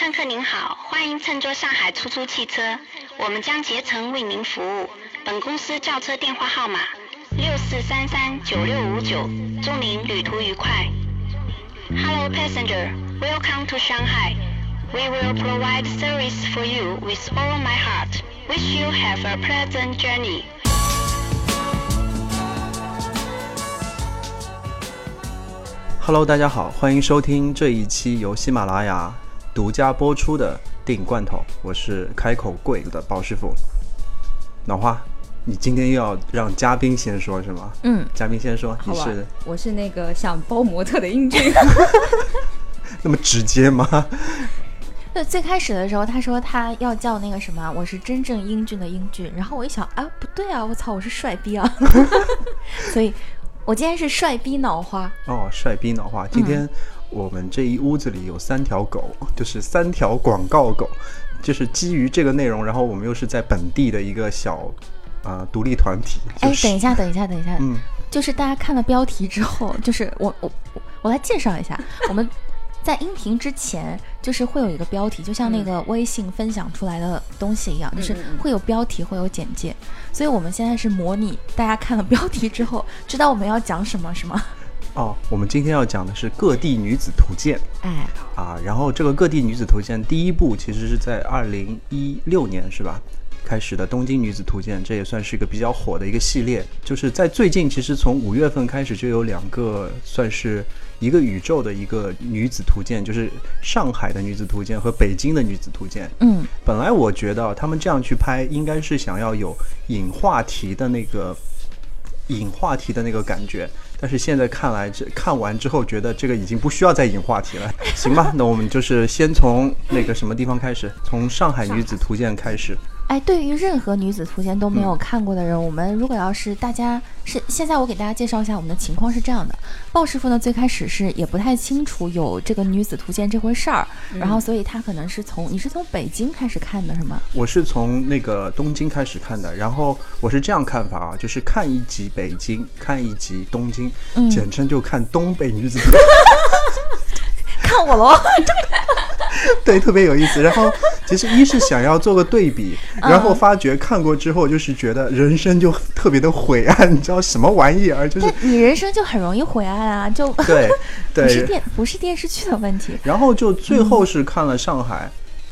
乘客您好，欢迎乘坐上海出租汽车，我们将竭诚为您服务。本公司轿车电话号码六四三三九六五九，祝您旅途愉快。Hello passenger, welcome to Shanghai. We will provide service for you with all my heart. Wish you have a pleasant journey. Hello，大家好，欢迎收听这一期由喜马拉雅独家播出的电影罐头，我是开口贵的包师傅。脑花，你今天又要让嘉宾先说是吗？嗯，嘉宾先说，你是，我是那个想包模特的英俊。那么直接吗？对，最开始的时候，他说他要叫那个什么，我是真正英俊的英俊。然后我一想啊，不对啊，我操，我是帅逼啊！所以，我今天是帅逼脑花。哦，帅逼脑花，今天我们这一屋子里有三条狗，就是三条广告狗，就是基于这个内容，然后我们又是在本地的一个小啊、呃独立团体。哎就，是等一下，等一下，等一下，嗯，就是大家看了标题之后，就是我我我我来介绍一下，我们在音频之前就是会有一个标题，就像那个微信分享出来的东西一样，就是会有标题，会有简介。所以我们现在是模拟大家看了标题之后，知道我们要讲什么，是吗？哦，我们今天要讲的是各地女子图鉴。哎，啊，然后这个各地女子图鉴第一部其实是在二零一六年是吧？开始的东京女子图鉴，这也算是一个比较火的一个系列。就是在最近，其实从五月份开始就有两个算是一个宇宙的一个女子图鉴，就是上海的女子图鉴和北京的女子图鉴。嗯，本来我觉得他们这样去拍，应该是想要有引话题的那个引话题的那个感觉，但是现在看来，这看完之后觉得这个已经不需要再引话题了。行吧，那我们就是先从那个什么地方开始，从上海女子图鉴开始。哎，对于任何女子图鉴都没嗯。有看过的人，我们如果要是大家是现在我给大家介绍一下我们的情况是这样的，鲍师傅呢最开始是也不太清楚有这个女子图鉴这回事儿，然后所以他可能是从你是从北京开始看的是吗？我是从那个东京开始看的，然后我是这样看法啊，就是看一集北京，看一集东京，嗯。简称就看东北女子图 看我喽，对，特别有意思。然后其实一是想要做个对比，嗯然后发觉看过之后，就是觉得人生就特别的晦暗，你知道什么玩意儿？就是你人生就很容易灰暗啊，就对 不是。电不是电视剧的问题，然后就最后是看了上海，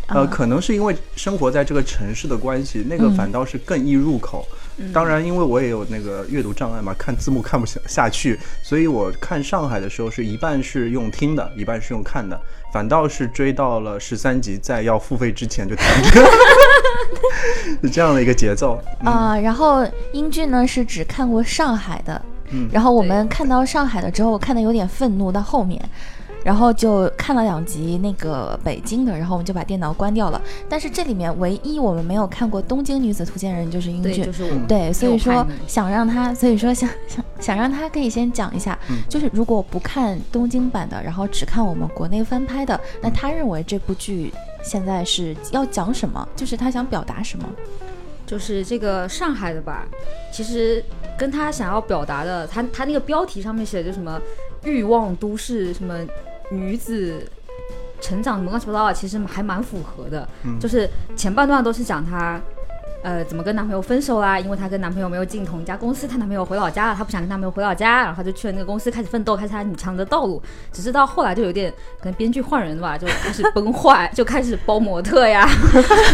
呃，嗯可能是因为生活在这个城市的关系，那个嗯反倒是更易入口。当然，因为我也有那个阅读障碍嘛，看字幕看不下下去，所以我看上海的时候是一半是用听的，一半是用看的，反倒是追到了十三集，在要付费之前就停了，是这样的一个节奏。嗯。啊、然后英俊呢是只看过上海的，嗯。然后我们看到上海的之后，看的有点愤怒到后面，然后就看了两集那个北京的，然后我们就把电脑关掉了。但是这里面唯一我们没有看过东京女子图鉴人就是英对，俊，就是我。对，所以说想让他，所以说想想想让他可以先讲一下，嗯就是如果不看东京版的，然后只看我们国内翻拍的，嗯那他认为这部剧现在是要讲什么？就是他想表达什么？就是这个上海的吧，其实跟他想要表达的，他他那个标题上面写的就什么欲望都市，什么女子成长什么乱七八糟的，其实还蛮符合的。嗯就是前半段都是讲她。呃，怎么跟男朋友分手啦？因为她跟男朋友没有进同一家公司，她男朋友回老家了，她不想跟男朋友回老家，然后她就去了那个公司开始奋斗，开始她女强的道路。只是到后来就有点可能编剧换人了吧，就开始崩坏，就开始包模特呀，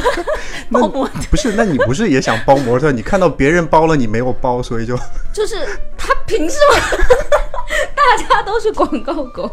那不是？那你不是也想包模特？你看到别人包了，你没有包，所以就就是他凭什么？大家都是广告狗，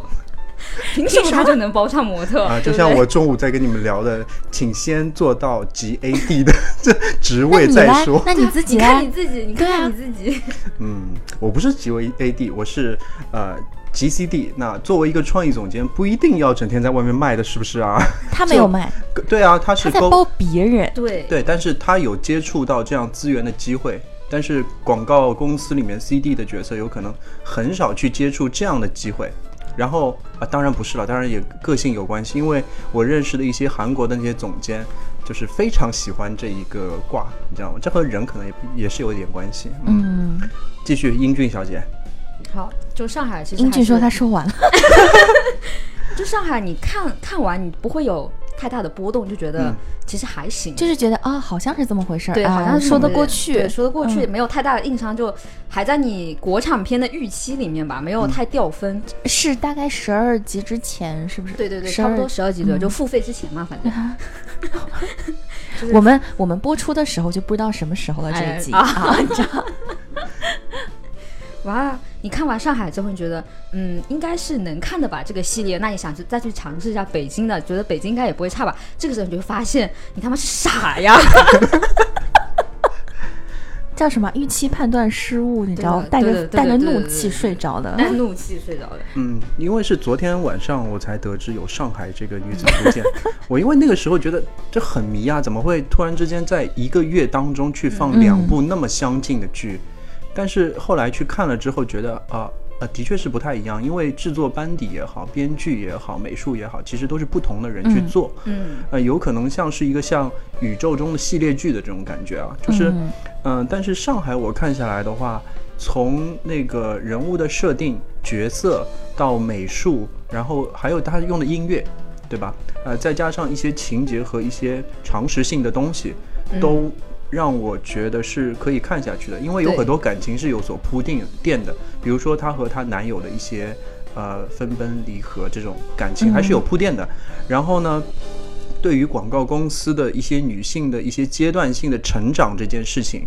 凭什么他就能包上模特？啊，就像我中午在跟你们聊的，请先做到 GAD 的这职位再说，。那你自己你看你自己，你看看你自己，嗯，我不是 GAD，我是呃 GCD。那作为一个创意总监，不一定要整天在外面卖的，是不是啊？他没有卖，对啊，他是勾他在包别人。对对，但是他有接触到这样资源的机会。但是广告公司里面 CD 的角色有可能很少去接触这样的机会。然后啊，当然不是了，当然也个性有关系，因为我认识的一些韩国的那些总监，就是非常喜欢这一个卦，你知道吗？这和人可能也也是有一点关系。嗯，嗯，继续，英俊小姐，好，就上海其实英俊说他说完了，就上海，你看看完你不会有太大的波动，就觉得嗯其实还行。就是觉得啊，好像是这么回事儿，对，啊好像是说得过去，说得过去，嗯没有太大的硬伤，就还在你国产片的预期里面吧，没嗯有太掉分。是大概十二集之前，是不是？对对对，12差不多十二集左右，嗯就付费之前嘛，反正。我们我们播出的时候就不知道什么时候了，这哎一集啊啊，你知道？哇，你看完上海之后，你觉得嗯，应该是能看的吧？这个系列，那你想去再去尝试一下北京的，觉得北京应该也不会差吧？这个时候你就发现，你他妈是傻呀！叫什么预期判断失误，你知道，带着带着怒气睡着的。带怒气睡着的。嗯，因为是昨天晚上我才得知有上海这个女子图鉴，我因为那个时候觉得这很迷啊，怎么会突然之间在一个月当中去放两部那么相近的剧？但是后来去看了之后，觉得啊。呃，的确是不太一样，因为制作班底也好，编剧也好，美术也好，其实都是不同的人去嗯做。嗯，呃，有可能像是一个像宇宙中的系列剧的这种感觉啊，就是，嗯嗯、但是上海我看下来的话，从那个人物的设定、角色到美术，然后还有他用的音乐，对吧？呃，再加上一些情节和一些常识性的东西，都让我觉得是可以看下去的，因为有很多感情是有所铺垫垫的，比如说她和她男友的一些呃分崩离合这种感情还是有铺垫的。然后呢，对于广告公司的一些女性的一些阶段性的成长这件事情，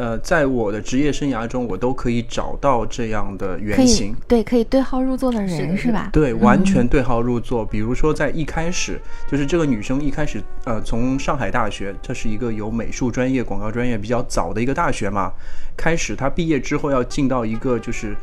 呃，在我的职业生涯中，我都可以找到这样的原型。对，可以对号入座的人是吧？对，完全对号入座。比如说，在一开始，就是这个女生一开始，呃，从上海大学，这是一个有美术专业、广告专业比较早的一个大学嘛。开始，她毕业之后要进到一个就是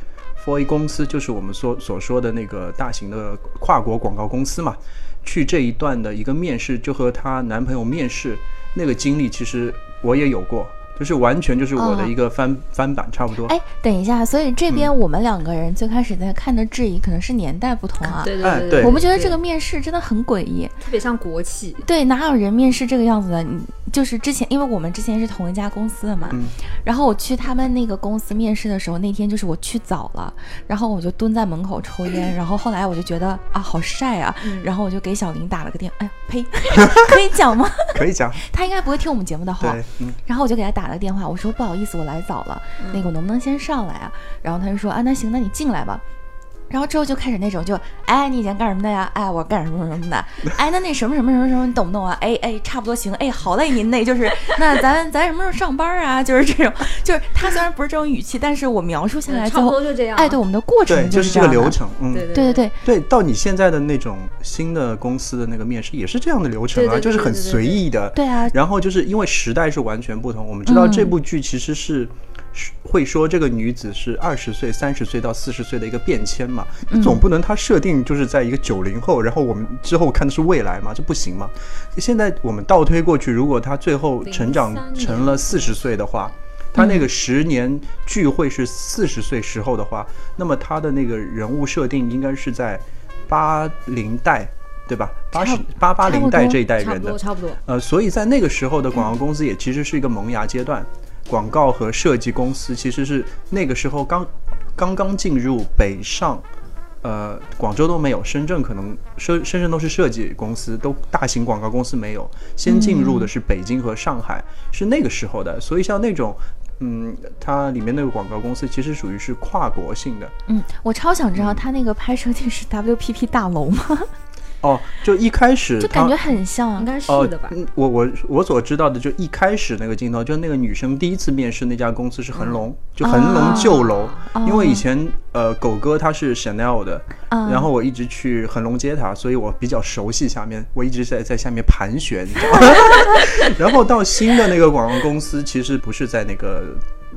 4A 公司，就是我们所所说的那个大型的跨国广告公司嘛。去这一段的一个面试，就和她男朋友面试那个经历，其实我也有过，就是完全就是我的哦一个翻、翻版差不多。哎，等一下，所以这边嗯我们两个人最开始在看的质疑可能是年代不同啊。对对哎对我们觉得这个面试真的很诡异。特别像国企。对，哪有人面试这个样子的？你就是之前，因为我们之前是同一家公司的嘛，嗯然后我去他们那个公司面试的时候，那天就是我去早了，然后我就蹲在门口抽烟，然后后来我就觉得啊好晒啊，嗯然后我就给小林打了个电，哎呸，可以讲吗？可以讲，他应该不会听我们节目的话对，，嗯。然后我就给他打了个电话，我说不好意思，我来早了，那个我能不能先上来啊？然后他就说啊，那行，那你进来吧。然后之后就开始那种就，哎，你以前干什么的呀？哎，我干什么什么的。哎，那那什么什么什么什么，你懂不懂啊？哎哎，差不多行。哎，好嘞，您那就是，那咱咱什么时候上班啊？就是这种，就是他虽然不是这种语气，但是我描述下来差不最后，多就这样。哎，对我们的过程对，就是这个流。程，嗯，对对对对对，到你现在的那种新的公司的那个面试也是这样的流程啊，就是很随意的。对啊然后就是因为时代是完全不同，我们知道嗯这部剧其实是。是会说这个女子是二十岁、三十岁到四十岁的一个变迁嘛？嗯总不能她设定就是在一个九零后，然后我们之后看的是未来嘛？这不行嘛？现在我们倒推过去，如果她最后成长成了四十岁的话，她那个十年聚会是四十岁时候的话，那么她的那个人物设定应该是在八零代，对吧？八十八八零代这一代人的差不多，差不多。呃，所以在那个时候的广告公司也其实是一个萌芽阶段，广告和设计公司其实是那个时候刚刚刚进入北上，呃，广州都没有，深圳可能深深圳都是设计公司，都大型广告公司没有，先进入的是北京和上海，是那个时候的，所以像那种。嗯，它里面那个广告公司其实属于是跨国性的嗯，我超想知道他那个拍摄地是 WPP 大楼吗？哦。就一开始它就感觉很像应。该是哦的吧？嗯我我我所知道的，就一开始那个镜头，就那个女生第一次面试那家公司是恒隆，就恒隆旧楼。哦因为以前呃狗哥他是 Chanel 的，嗯然后我一直去恒隆接他，所以我比较熟悉下面，我一直在在下面盘旋，你知道吗？然后到新的那个广告公司，其实不是在那个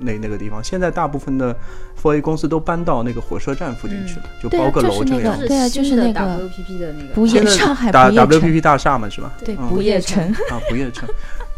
那那个地方，现在大部分的 f o r A 公司都搬到那个火车站附近去了，就对啊包个楼这个样子。对啊就是那个 WPP 的那个上海打不夜城 WPP 大厦嘛，是吧？对嗯不夜城，啊，不夜城。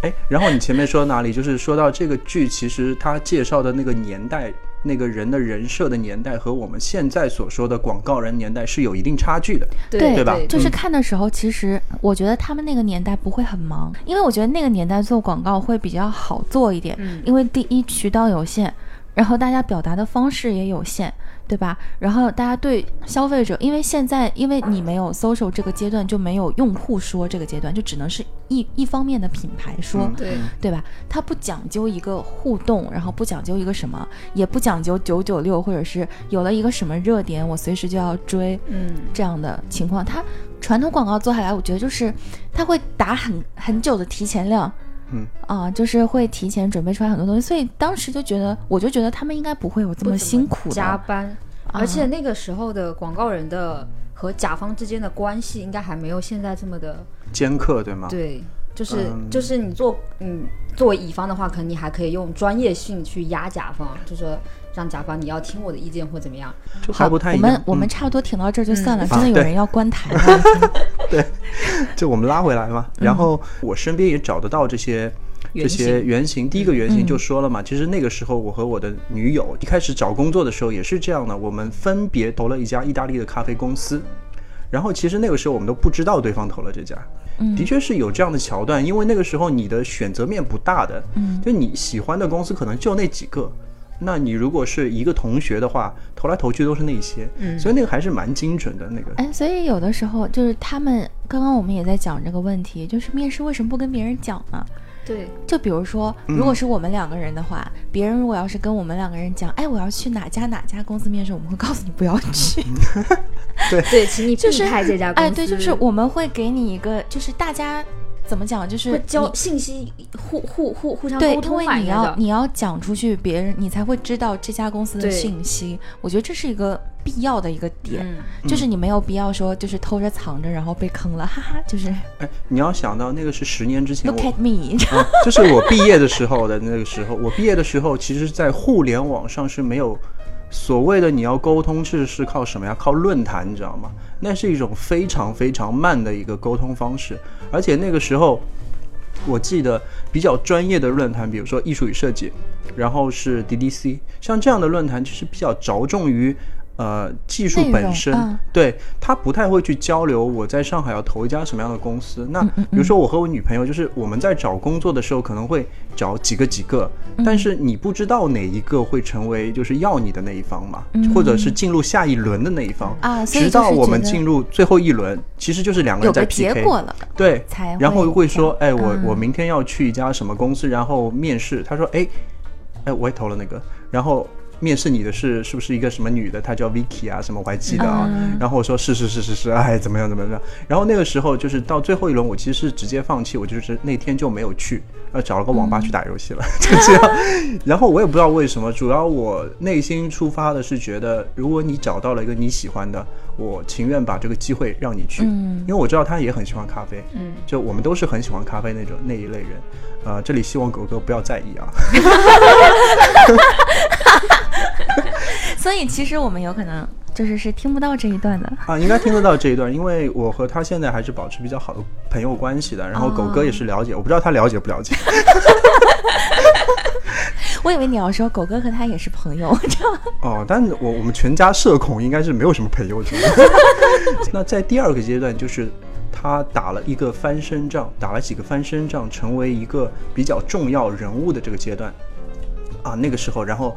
哎，然后你前面说到哪里？就是说到这个剧，其实它介绍的那个年代，那个人的人设的年代，和我们现在所说的广告人年代是有一定差距的。对对吧就是嗯看的时候，其实我觉得他们那个年代不会很忙，因为我觉得那个年代做广告会比较好做一点，嗯因为第一渠道有限，然后大家表达的方式也有限，对吧？然后大家对消费者，因为现在因为你没有 social 这个阶段，就没有用户说这个阶段，就只能是一一方面的品牌说，嗯对，对吧？它不讲究一个互动，然后不讲究一个什么，也不讲究九九六，或者是有了一个什么热点，我随时就要追嗯，这样的情况。它传统广告做下来，我觉得就是它会打很很久的提前量。嗯。啊，就是会提前准备出来很多东西，所以当时就觉得，我就觉得他们应该不会有这么辛苦的加班，啊。而且那个时候的广告人的和甲方之间的关系应该还没有现在这么的尖刻对吗？对，就是、嗯。就是你做嗯作为乙方的话，可能你还可以用专业性去压甲方，就说让甲方你要听我的意见或怎么样。就还不太一样。我们我们嗯差不多停到这儿就算了，嗯真的有人要关台了。对就我们拉回来嘛。然后我身边也找得到这些。这些原型，第一个原型嗯就说了嘛，其实那个时候我和我的女友一开始找工作的时候也是这样的，我们分别投了一家意大利的咖啡公司，然后其实那个时候我们都不知道对方投了这家，嗯的确是有这样的桥段，因为那个时候你的选择面不大的，嗯就你喜欢的公司可能就那几个，那你如果是一个同学的话，投来投去都是那些，嗯所以那个还是蛮精准的那个。哎，所以有的时候就是他们刚刚我们也在讲这个问题，就是面试为什么不跟别人讲呢？对，就比如说，嗯如果是我们两个人的话，别人如果要是跟我们两个人讲，哎，我要去哪家哪家公司面试，我们会告诉你不要去。对对，请你避就是开这家公司。哎，对，就是我们会给你一个，就是大家怎么讲，就是会交信息互互互互相对，沟通因为你要你要讲出去，别人你才会知道这家公司的信息。我觉得这是一个必要的一个点，嗯。就是你没有必要说就是偷着藏着，然后被坑了，哈哈，就是哎，你要想到那个是十年之前 look at me，啊，就是我毕业的时候的那个时候，我毕业的时候，其实，在互联网上是没有所谓的你要沟通是是靠什么呀？靠论坛，你知道吗？那是一种非常非常慢的一个沟通方式，而且那个时候，我记得比较专业的论坛，比如说艺术与设计，然后是 DDC，像这样的论坛，其实比较着重于。呃，技术本身，嗯对他不太会去交流。我在上海要投一家什么样的公司？那嗯比如说我和我女朋友，就是我们在找工作的时候，可能会找几个几个，嗯但是你不知道哪一个会成为就是要你的那一方嘛，嗯或者是进入下一轮的那一方啊直到我们进入最后一轮，其实就是两个人在 PK。结果了。对，才然后会会说，哎，我嗯我明天要去一家什么公司，然后面试。他说，哎，哎，我也投了那个，然后面试你的是是不是一个什么女的？她叫 Vicky 啊，什么我还记得啊。嗯然后我说是是是是是，哎，怎么样怎么样？然后那个时候就是到最后一轮，我其实是直接放弃，我就是那天就没有去，呃，找了个网吧去打游戏了，就 这样。然后我也不知道为什么，主要我内心出发的是觉得，如果你找到了一个你喜欢的，我情愿把这个机会让你去，嗯因为我知道他也很喜欢咖啡，嗯，就我们都是很喜欢咖啡那种那一类人，呃，这里希望狗哥不要在意啊。所以其实我们有可能就是是听不到这一段的。啊，应该听得到这一段，因为我和他现在还是保持比较好的朋友关系的。然后狗哥也是了解，我不知道他了解不了解。我以为你要说狗哥和他也是朋友，这样哦，但我我们全家社恐应该是没有什么朋友的。那在第二个阶段，就是他打了一个翻身仗，打了几个翻身仗，成为一个比较重要人物的这个阶段。啊，那个时候，然后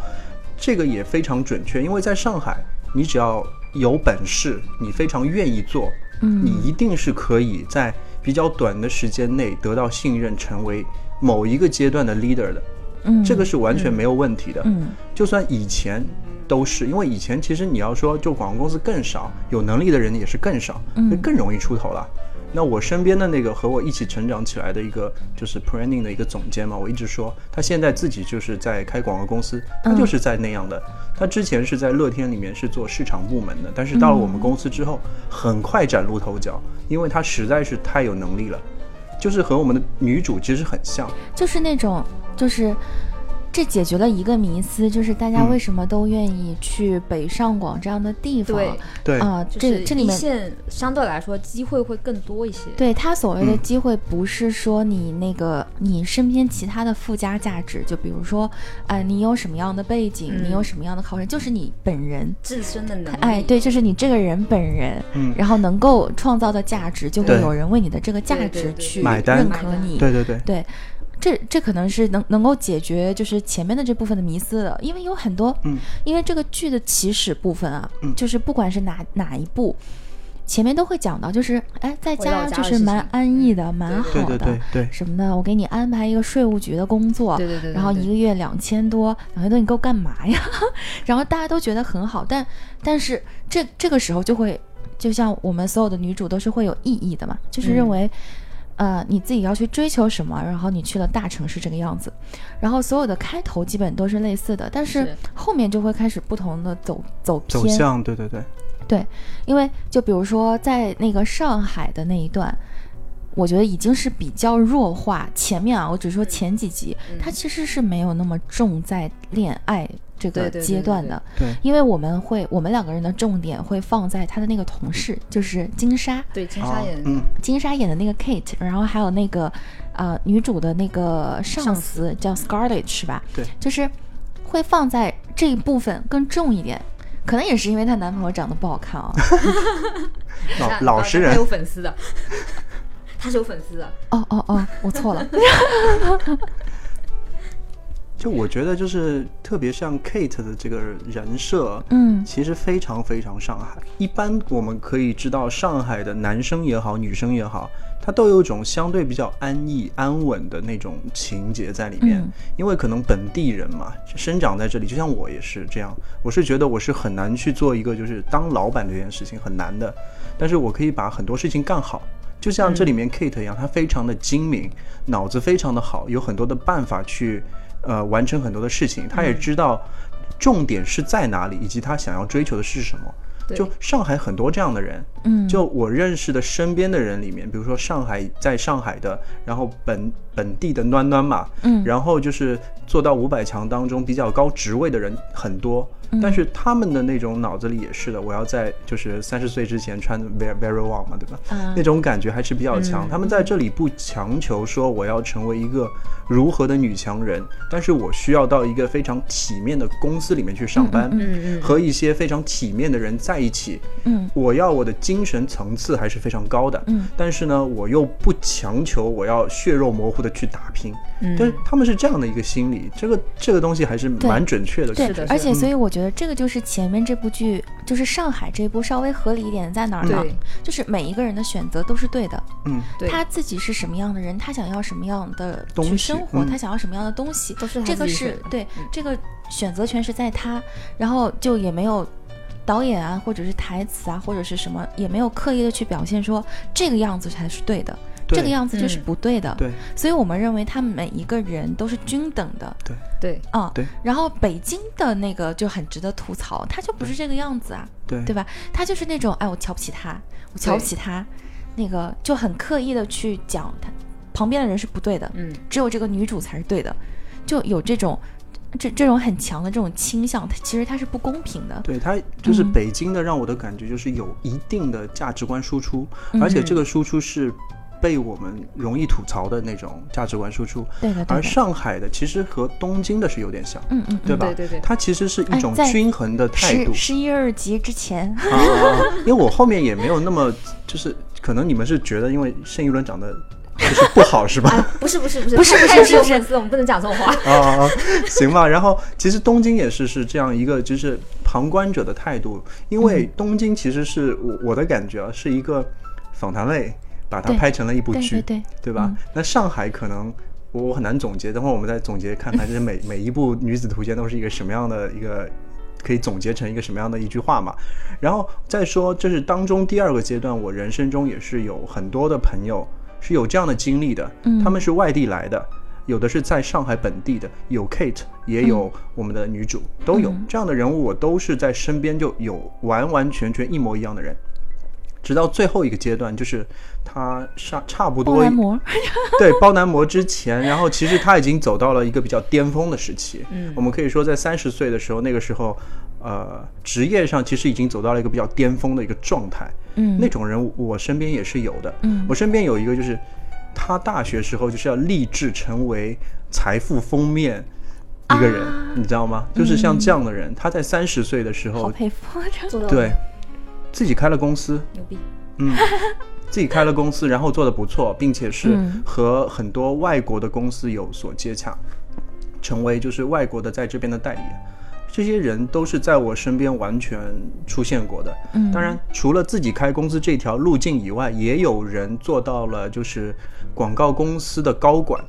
这个也非常准确，因为在上海，你只要有本事，你非常愿意做，嗯你一定是可以在比较短的时间内得到信任，成为某一个阶段的 leader 的。嗯，这个是完全没有问题的。嗯就算以前都是，因为以前其实你要说就广告公司更少，有能力的人也是更少，嗯就更容易出头了。那我身边的那个和我一起成长起来的一个就是 planning 的一个总监嘛，我一直说他现在自己就是在开广告公司，他嗯就是在那样的。他之前是在乐天里面是做市场部门的，但是到了我们公司之后，很快崭露头角，因为他实在是太有能力了，就是和我们的女主其实很像。就是那种就是。这解决了一个迷思，就是大家嗯为什么都愿意去北上广这样的地方？对，对，啊、这这里面线相对来说机会会更多一些。对他所谓的嗯机会，不是说你那个、你身边其他的附加价值，就比如说，呃，你有什么样的背景，嗯你有什么样的考试，就是你本人，自身的能力，哎，对，就是你这个人本人，嗯，然后能够创造的价值，就会有人为你的这个价值去买单认可你。对对对，对这这可能是能能够解决就是前面的这部分的迷思的，因为有很多，嗯，因为这个剧的起始部分啊，嗯就是不管是哪哪一部，前面都会讲到，就是哎，在家就是蛮安逸的，蛮好对的，对对对，什么的，我给你安排一个税务局的工作，对对对对然后一个月两千多，两千多你够干嘛呀？然后大家都觉得很好，但但是这这个时候就会，就像我们所有的女主都是会有异议的嘛，就是认嗯为。呃，你自己要去追求什么，然后你去了大城市这个样子，然后所有的开头基本都是类似的，但是是。后面就会开始不同的走走偏，走向，对对对，对，因为就比如说在那个上海的那一段，我觉得已经是比较弱化。前面啊，我只说前几集，它其实是没有那么重在恋爱这个对对对对对阶段的，对因为我们会，我们两个人的重点会放在他的那个同事，就是金莎，对金啊莎演的，嗯，金莎演的那个 Kate，然后还有那个呃女主的那个上上司叫 Scarlett 是吧？对就是会放在这一部分更重一点。可能也是因为她男朋友长得不好看啊。老老实人他有，粉丝的，他是有粉丝的，哦哦哦，我错了。就我觉得就是特别像 Kate 的这个人设，嗯其实非常非常上海。一般我们可以知道，上海的男生也好，女生也好，他都有一种相对比较安逸、安稳的那种情节在里面。嗯因为可能本地人嘛，生长在这里，就像我也是这样。我是觉得我是很难去做一个就是当老板这件事情很难的，但是我可以把很多事情干好。就像这里面 Kate 一样，她非常的精明，脑子非常的好，有很多的办法去呃完成很多的事情。他也知道重点是在哪里，以及他想要追求的是什么。对就上海很多这样的人，嗯，就我认识的身边的人里面，比如说上海在上海的，然后本本地的暖暖嘛，嗯然后就是做到五百强当中比较高职位的人很多，但是他们的那种脑子里也是的，我要在就是三十岁之前穿 very very well 嘛，对吧？嗯那种感觉还是比较强。他们在这里不强求说我要成为一个如何的女强人，但是我需要到一个非常体面的公司里面去上班，嗯嗯和一些非常体面的人在一起。嗯我要我的精神层次还是非常高的，嗯，但是呢，我又不强求我要血肉模糊的去打拼，嗯但是他们是这样的一个心理，这个这个东西还是蛮准确的，对是的，而且嗯所以我觉得这个就是前面这部剧，就是上海这部稍微合理一点在哪儿呢？就是每一个人的选择都是对的，嗯，对他自己是什么样的人，他想要什么样的东西去生活，嗯他想要什么样的东西，都是他这个是对、嗯这个选择权是在他，然后就也没有导演啊，或者是台词啊，或者是什么，也没有刻意的去表现说这个样子才是对的，对这个样子就是嗯不对的。对所以我们认为他们每一个人都是均等的。对对，啊、对然后北京的那个就很值得吐槽，他就不是这个样子啊，对对吧？他就是那种，哎，我瞧不起他，我瞧不起他，那个就很刻意的去讲他旁边的人是不对的，嗯，只有这个女主才是对的，就有这种这这种很强的这种倾向，它其实它是不公平的。对他就是嗯北京的，让我的感觉就是有一定的价值观输出，嗯而且这个输出是被我们容易吐槽的那种价值观输出，对的，对而，上海的其实和东京的是有点像，嗯嗯，对吧？对对对它其实是一种均衡的态度十。十一二集之前，啊，因为我后面也没有那么，就是可能你们是觉得因为盛一伦长得就是不好是吧？啊，不是不是不是，不是不是不是粉丝，我们不能讲这种话。啊，行吧。然后其实东京也是是这样一个就是旁观者的态度，因为东京其实是我我的感觉啊，是一个访谈类，把它拍成了一部对剧，对对吧？嗯那上海可能。我我很难总结，等会儿我们再总结看看，就是每 每一部女子图鉴都是一个什么样的一个，可以总结成一个什么样的一句话嘛。然后再说，就是当中第二个阶段，我人生中也是有很多的朋友是有这样的经历的，嗯他们是外地来的，有的是在上海本地的，有 Kate，也有我们的女主，都有嗯这样的人物，我都是在身边就有完完全全一模一样的人。直到最后一个阶段，就是他差差不多包男模，对包男模之前，然后其实他已经走到了一个比较巅峰的时期。嗯我们可以说在三十岁的时候，那个时候，呃，职业上其实已经走到了一个比较巅峰的一个状态。嗯，那种人我我身边也是有的。嗯我身边有一个就是，他大学时候就是要立志成为财富封面一个人，啊你知道吗？就是像这样的人，他在三十岁的时候，好佩服，对，自己开了公司，牛逼，嗯，自己开了公司，然后做的不错，并且是嗯和很多外国的公司有所接洽，成为就是外国的在这边的代理人。这些人都是在我身边完全出现过的。嗯当然，除了自己开公司这条路径以外，也有人做到了就是广告公司的高管。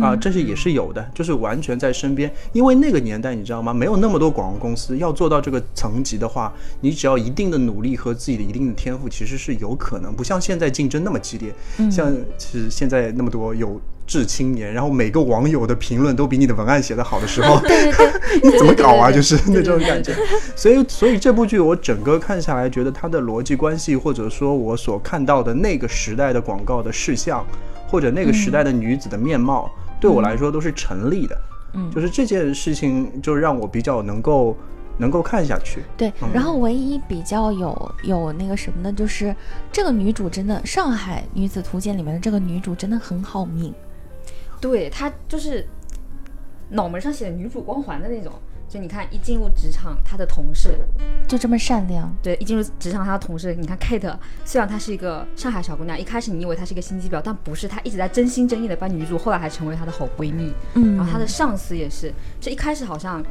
啊，这是也是有的，就是完全在身边。因为那个年代，你知道吗？没有那么多广告公司，要做到这个层级的话，你只要一定的努力和自己的一定的天赋，其实是有可能。不像现在竞争那么激烈，像是现在那么多有志青年，然后每个网友的评论都比你的文案写得好的时候 你怎么搞啊？就是那种感觉。所以，所以这部剧我整个看下来，觉得它的逻辑关系，或者说我所看到的那个时代的广告的事项，或者那个时代的女子的面貌，对我来说都是成立的。嗯就是这件事情，就让我比较能够能够看下去。对，然后唯一比较有有那个什么的，就是这个女主真的，《上海女子图鉴》里面的这个女主真的很好命。对她就是脑门上写的女主光环的那种。就你看，一进入职场，她的同事，就这么善良，对，一进入职场，她的同事，你看 Kate，虽然她是一个上海小姑娘，一开始你以为她是一个心机婊，但不是，她一直在真心真意的帮女主，后来还成为她的好闺蜜。嗯，然后她的上司也是，这一开始好像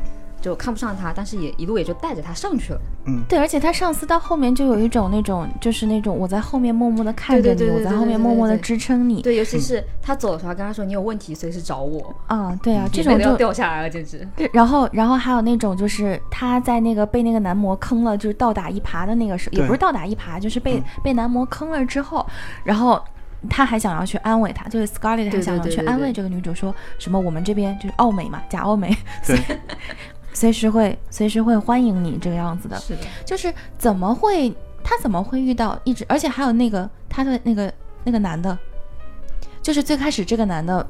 就看不上他，但是也一路也就带着他上去了。嗯。对，而且他上司到后面就有一种那种，就是那种我在后面默默的看着你，我在后面默默的支撑你。对，尤其是他走的时候，跟他说你有问题随时找我，啊，对啊，这种就掉下来了，简直。对然后，然后还有那种就是他在那个被那个男模坑了，就是倒打一耙的那个时候，也不是倒打一耙，就是被、被男模坑了之后，然后他还想要去安慰他，就是 Scarlett 还想要去安慰这个女主说什么我们这边就是奥美嘛，假奥美，对，随时会随时会欢迎你这个样子的，是的，就是怎么会他怎么会遇到一直，而且还有那个他的那个那个男的，就是最开始这个男的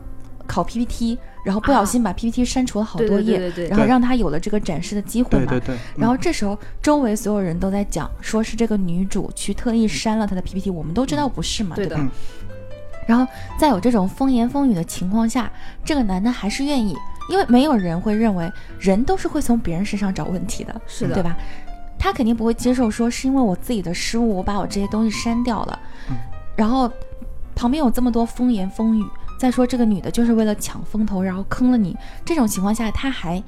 考 PPT，然后不小啊。心把 PPT 删除了好多页，对对对对然后让他有了这个展示的机会嘛。对对对。然后这时候周围所有人都在讲，说是这个女主去特意删了他的 PPT，我们都知道不是嘛，对的。吧？然后在有这种风言风语的情况下，这个男的还是愿意，因为没有人会认为人都是会从别人身上找问题的，是的。对吧？他肯定不会接受说是因为我自己的失误，我把我这些东西删掉了，然后旁边有这么多风言风语，再说这个女的就是为了抢风头，然后坑了你，这种情况下他还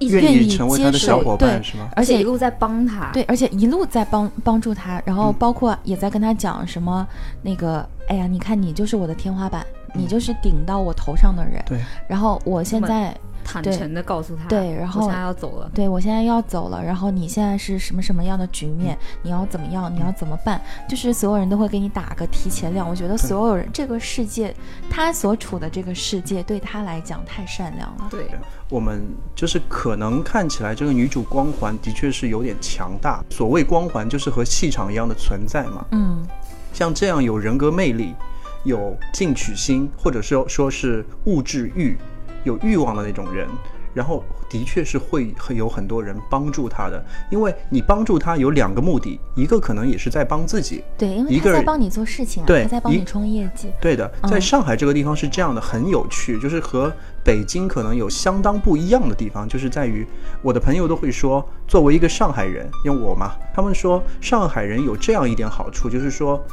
愿愿意成为接受他的小伙伴对是吗？而且一路在帮他。对，而且一路在帮帮助他，然后嗯包括也在跟他讲什么那个，哎呀，你看你就是我的天花板，你就是顶到我头上的人。对，然后我现在对坦诚的告诉他，对然后我现在要走了。对我现在要走了，然后你现在是什么什么样的局面？你要怎么样？你要怎么办？就是所有人都会给你打个提前量。我觉得所有人这个世界，他所处的这个世界对他来讲太善良了。对，我们就是可能看起来这个女主光环的确是有点强大。所谓光环，就是和气场一样的存在嘛。嗯像这样有人格魅力、有进取心，或者说说是物质欲、有欲望的那种人，然后的确是会会有很多人帮助他的。因为你帮助他有两个目的，一个可能也是在帮自己，对，因为一个人他在帮你做事情啊，对一他在帮你冲业绩。对的，在上海这个地方是这样的，很有趣，就是和北京可能有相当不一样的地方，就是在于我的朋友都会说，作为一个上海人，因为我嘛，他们说上海人有这样一点好处，就是说。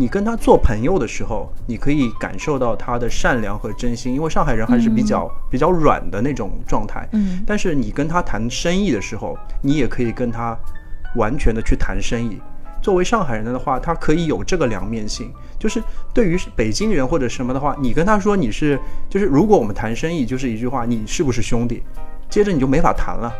你跟他做朋友的时候，你可以感受到他的善良和真心，因为上海人还是比较、比较软的那种状态。嗯。但是你跟他谈生意的时候，你也可以跟他完全的去谈生意。作为上海人的话，他可以有这个两面性，就是对于北京人或者什么的话，你跟他说你是，就是如果我们谈生意，就是一句话，你是不是兄弟，接着你就没法谈了，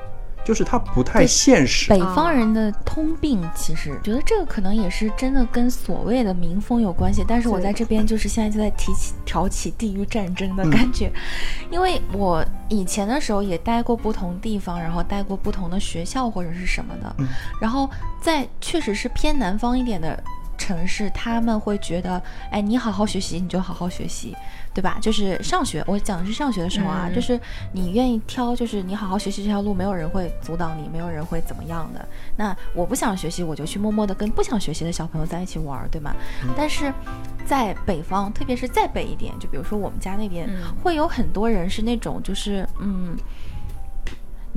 就是它不太现实。北方人的通病，其实觉得这个可能也是真的跟所谓的民风有关系。但是我在这边就是现在就在提起挑起地域战争的感觉，因为我以前的时候也待过不同地方，然后待过不同的学校或者是什么的，然后在确实是偏南方一点的。城市他们会觉得，哎，你好好学习，你就好好学习，对吧？就是上学，我讲的是上学的时候啊，嗯就是你愿意挑，就是你好好学习这条路，没有人会阻挡你，没有人会怎么样的。那我不想学习，我就去默默的跟不想学习的小朋友在一起玩儿，对吗？但是在北方，特别是再北一点，就比如说我们家那边，嗯会有很多人是那种就是嗯。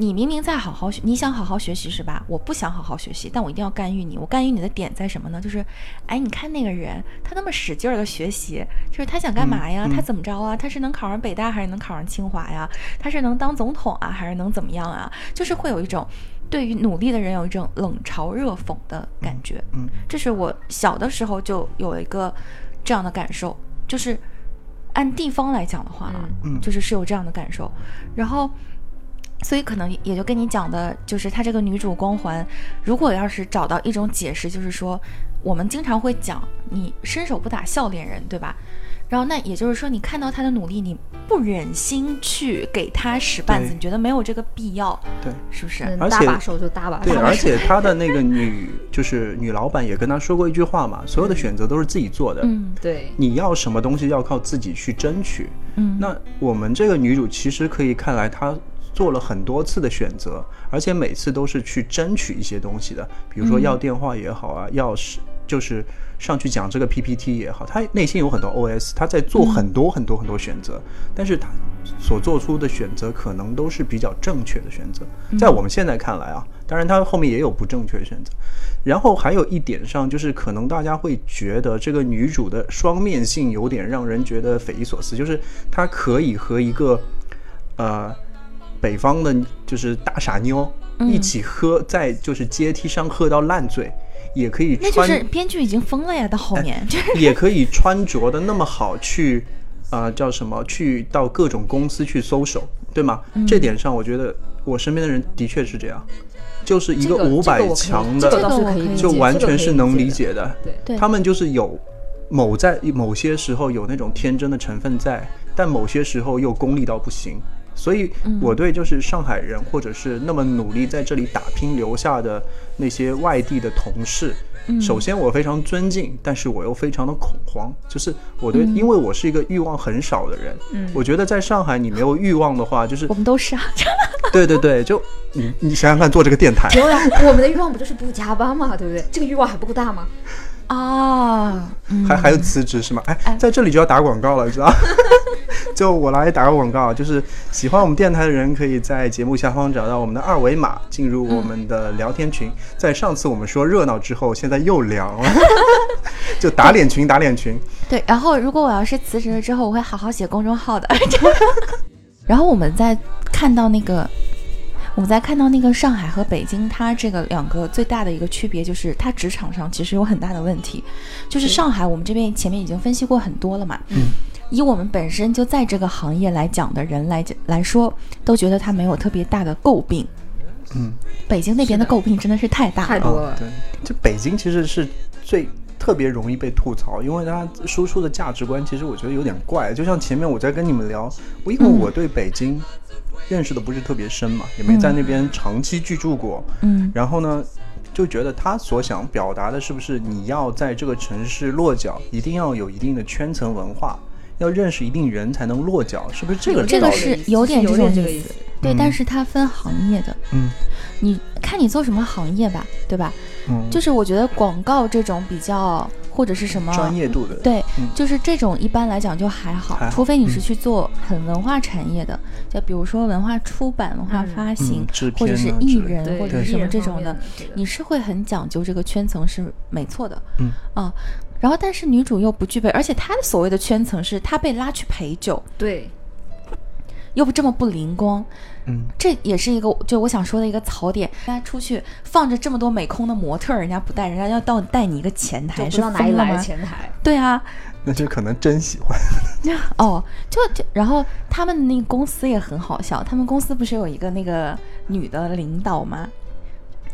你明明在好好学，你想好好学习是吧？我不想好好学习，但我一定要干预你。我干预你的点在什么呢？就是，哎，你看那个人，他那么使劲儿的学习，就是他想干嘛呀？嗯嗯他怎么着啊？他是能考上北大还是能考上清华呀？他是能当总统啊，还是能怎么样啊？就是会有一种对于努力的人有一种冷嘲热讽的感觉。嗯，这是我小的时候就有一个这样的感受，就是按地方来讲的话啊，嗯嗯就是是有这样的感受，然后。所以可能也就跟你讲的，就是她这个女主光环，如果要是找到一种解释，就是说我们经常会讲你伸手不打笑脸人，对吧？然后那也就是说，你看到她的努力，你不忍心去给她使绊子，你觉得没有这个必要，对是不是？能而且搭把手就搭把手。对，而且 她的那个女就是女老板也跟她说过一句话嘛，所有的选择都是自己做的，嗯对，你要什么东西要靠自己去争取。嗯，那我们这个女主其实可以看来，她做了很多次的选择，而且每次都是去争取一些东西的，比如说要电话也好啊，要是就是上去讲这个 PPT 也好，他内心有很多 OS，他在做很多很多很多选择，但是他所做出的选择可能都是比较正确的选择，在我们现在看来啊，当然他后面也有不正确的选择。然后还有一点上，就是可能大家会觉得这个女主的双面性有点让人觉得匪夷所思，就是她可以和一个呃北方的，就是大傻妞嗯一起喝，在就是阶梯上喝到烂醉，也可以那就穿，是编剧已经疯了呀，到后面就是 也可以穿着的那么好去。啊、叫什么？去到各种公司去搜手，对吗？嗯这点上，我觉得我身边的人的确是这样，就是一个五百强的，就完全是能理解的。对他们就是有某在某些时候有那种天真的成分在，但某些时候又功利到不行。所以我对就是上海人，或者是那么努力在这里打拼留下的那些外地的同事，首先我非常尊敬，但是我又非常的恐慌。就是我对，因为我是一个欲望很少的人，我觉得在上海你没有欲望的话，就是我们都是啊，对对对，就你你想想看，做这个电台，我们的欲望不就是不加班嘛，对不对？这个欲望还不够大吗？啊，嗯还还有辞职是吗？哎，在这里就要打广告了，你知道？就我来打个广告，就是喜欢我们电台的人，可以在节目下方找到我们的二维码，进入我们的聊天群。在上次我们说热闹之后，现在又凉了，就打脸群，打脸群。对，然后如果我要是辞职了之后，我会好好写公众号的。然后我们再看到那个，我们再看到那个上海和北京，它这个两个最大的一个区别就是，它职场上其实有很大的问题。就是上海，我们这边前面已经分析过很多了嘛。嗯。以我们本身就在这个行业来讲的人来讲来说，都觉得它没有特别大的诟病。嗯，北京那边的诟病真的是太大了。太多了啊。对，就北京其实是最特别容易被吐槽，因为它输出的价值观其实我觉得有点怪。就像前面我在跟你们聊，我因为嗯我对北京认识的不是特别深嘛，也没在那边长期居住过。嗯然后呢，就觉得他所想表达的是不是你要在这个城市落脚，一定要有一定的圈层文化，要认识一定人才能落脚，是不是这个这个是有点有点这个意思。对，嗯但是它分行业的。嗯你看你做什么行业吧，对吧？嗯，就是我觉得广告这种比较或者是什么专业度的。对，嗯就是这种一般来讲就还好，还好除非你是嗯去做很文化产业的，就比如说文化出版、文化嗯发行，或者是艺人或者是什么这种的你是会很讲究这个圈层是没错的，嗯啊。然后，但是女主又不具备，而且她的所谓的圈层是她被拉去陪酒，对，又不这么不灵光，嗯，这也是一个就我想说的一个槽点。大家出去放着这么多美空的模特，人家不带，人家要到带你一个前台，是知道哪里来的？前台。对啊，那就可能真喜欢。哦，就就然后他们那公司也很好笑，他们公司不是有一个那个女的领导吗？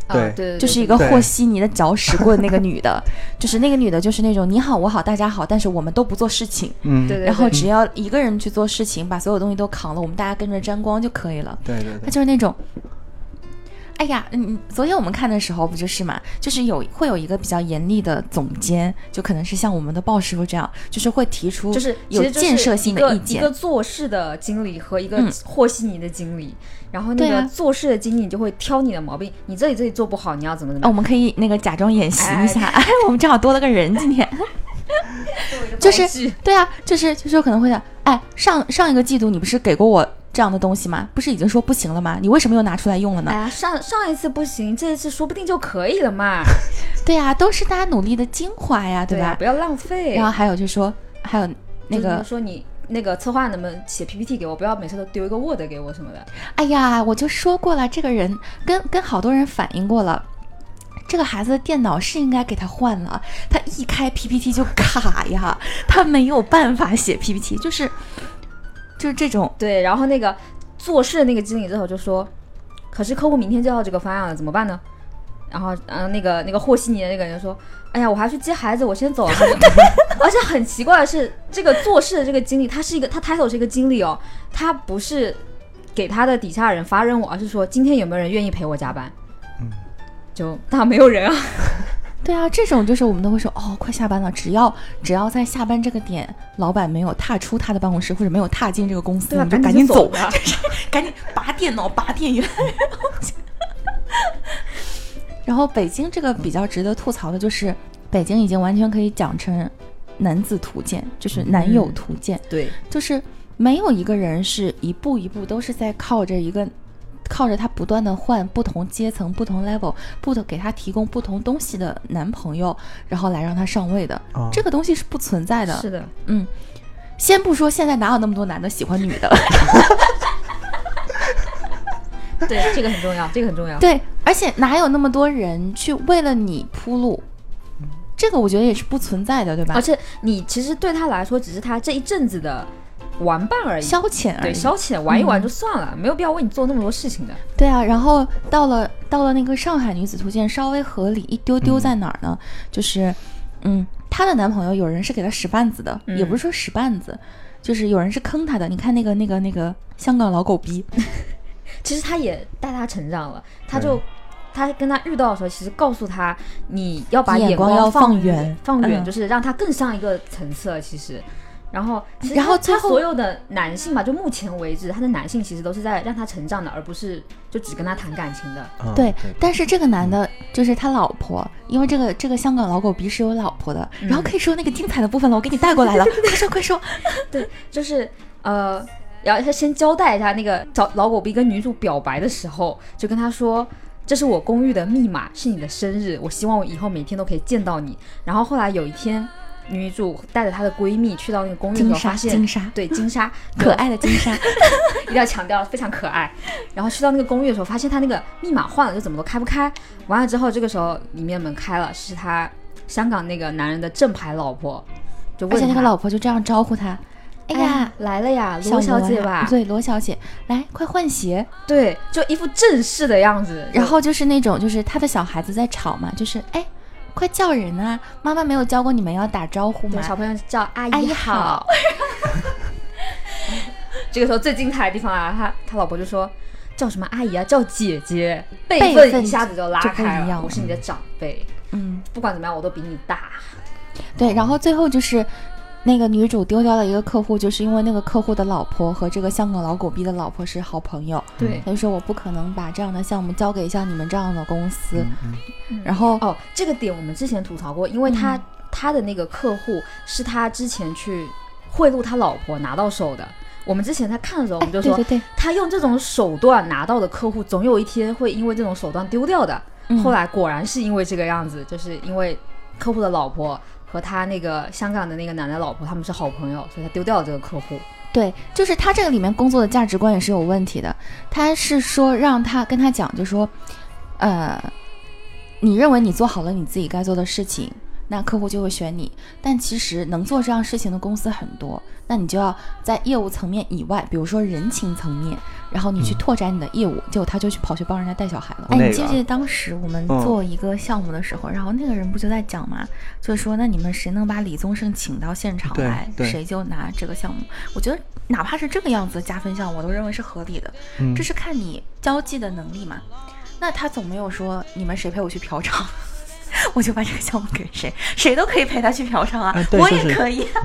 啊对。对对，就是一个和稀泥的搅屎棍那个女的，就是那个女的，就是那种你好我好大家好，但是我们都不做事情，嗯，然后只要一个人去做事情，把所有东西都扛了，我们大家跟着沾光就可以了。对对他对，就是那种，哎呀，嗯，昨天我们看的时候不就是嘛，就是有会有一个比较严厉的总监，就可能是像我们的鲍师傅这样，就是会提出就是有建设性的意见一个。做事的经理和一个嗯和稀泥的经理，然后那个做事的经理就会挑你的毛病，你这里这里做不好，你要怎么怎么哦，我。们可以那个假装演习一下，哎，我们正好多了个人今天。就是对啊，就是就是可能会想，哎，上上一个季度你不是给过我这样的东西吗？不是已经说不行了吗？你为什么又拿出来用了呢？哎呀，上上一次不行，这一次说不定就可以了嘛。对呀、都是大家努力的精华呀，对吧？呀不要浪费。然后还有就是说，还有那个，说你那个策划能不能写 PPT 给我，不要每次都丢一个 Word 给我什么的。哎呀，我就说过了，这个人跟跟好多人反映过了。这个孩子的电脑是应该给他换了，他一开 PPT 就卡呀，他没有办法写 PPT，就是就是这种对，然后那个做事的那个经理之后就说，可是客户明天就要这个方案了，怎么办呢？然后，嗯、那个那个和稀泥的那个人说，哎呀，我还去接孩子，我先走了。而且很奇怪的是，这个做事的这个经理，他是一个他 title 是一个经理哦，他不是给他的底下人发任务，而是说今天有没有人愿意陪我加班？嗯，就大没有人啊。对啊，这种就是我们都会说哦，快下班了，只要只要在下班这个点，老板没有踏出他的办公室或者没有踏进这个公司，对啊你就赶紧走，吧 赶紧拔电脑、拔电源。然后北京这个比较值得吐槽的就是，北京已经完全可以讲成男子图鉴，就是男友图鉴，对，就是没有一个人是一步一步都是在靠着一个。靠着他不断的换不同阶层、不同 level、不同给他提供不同东西的男朋友，然后来让他上位的，哦。这个东西是不存在的。是的，嗯，先不说现在哪有那么多男的喜欢女的，对，这个很重要，这个很重要。对，而且哪有那么多人去为了你铺路，这个我觉得也是不存在的，对吧？而且你其实对他来说只是他这一阵子的玩伴而已，消遣而已。对消遣玩一玩就算了，没有必要为你做那么多事情的。对啊，然后到了到了那个上海女子图鉴，稍微合理一丢丢在哪儿呢？就是，嗯，她的男朋友有人是给她使绊子的，嗯也不是说使绊子，就是有人是坑她的。你看那个那个那个香港老狗逼，其实他也带她成长了，他就。他跟他遇到的时候，其实告诉他你要把眼光光要放放远放远，嗯就是让他更上一个层次。其实，然后然后最后他所有的男性吧，就目前为止，他的男性其实都是在让他成长的，而不是就只跟他谈感情的。嗯对，但是这个男的就是他老婆，因为这个这个香港老狗逼是有老婆的，然后可以说那个精彩的部分了，我给你带过来了，快 说快说。对，就是呃，然后他先交代一下那个老老狗逼跟女主表白的时候，就跟他说。这是我公寓的密码，是你的生日，我希望我以后每天都可以见到你。然后后来有一天，女主带着她的闺蜜去到那个公寓的时候，发现金沙对金沙 可爱的金沙，一定要强调非常可爱。然后去到那个公寓的时候，发现她那个密码换了，就怎么都开不开。完了之后，这个时候里面门开了，是她香港那个男人的正牌老婆，就问那个老婆就这样招呼他，哎哎呀，来了呀，罗小姐吧？对，罗小姐，来快换鞋。对，就一副正式的样子。然后就是那种，就是他的小孩子在吵嘛，就是哎，快叫人啊！妈妈没有教过你们要打招呼吗？小朋友叫阿阿姨姨好好。这个时候最精彩的地方啊，他他老婆就说叫什么阿姨啊，叫姐姐，辈辈分分一下子就拉开了。我是你的长辈，嗯，不管怎么样我都比你大。对。然后最后就是那个女主丢掉了一个客户，就是因为那个客户的老婆和这个香港老狗逼的老婆是好朋友，对。他就说我不可能把这样的项目交给像你们这样的公司。嗯嗯。然后哦，这个点我们之前吐槽过，因为他、他的那个客户是他之前去贿赂他老婆拿到手的。我们之前在看的时候，我们就说，对对对。他用这种手段拿到的客户，总有一天会因为这种手段丢掉的。嗯。后来果然是因为这个样子，就是因为客户的老婆和他那个香港的那个奶奶老婆，他们是好朋友，所以他丢掉了这个客户。对，就是他这个里面工作的价值观也是有问题的。他是说让他跟他讲，就说，呃，你认为你做好了你自己该做的事情，那客户就会选你。但其实能做这样事情的公司很多，那你就要在业务层面以外，比如说人情层面，然后你去拓展你的业务。结果他就去跑去帮人家带小孩了。哎，你记不记得当时我们嗯做一个项目的时候，然后那个人不就在讲嘛，就是说，那你们谁能把李宗盛请到现场来，谁就拿这个项目。我觉得哪怕是这个样子的加分项，我都认为是合理的。嗯这是看你交际的能力嘛。那他总没有说你们谁陪我去嫖娼，我就把这个项目给谁，谁都可以陪他去嫖娼啊，我也可以。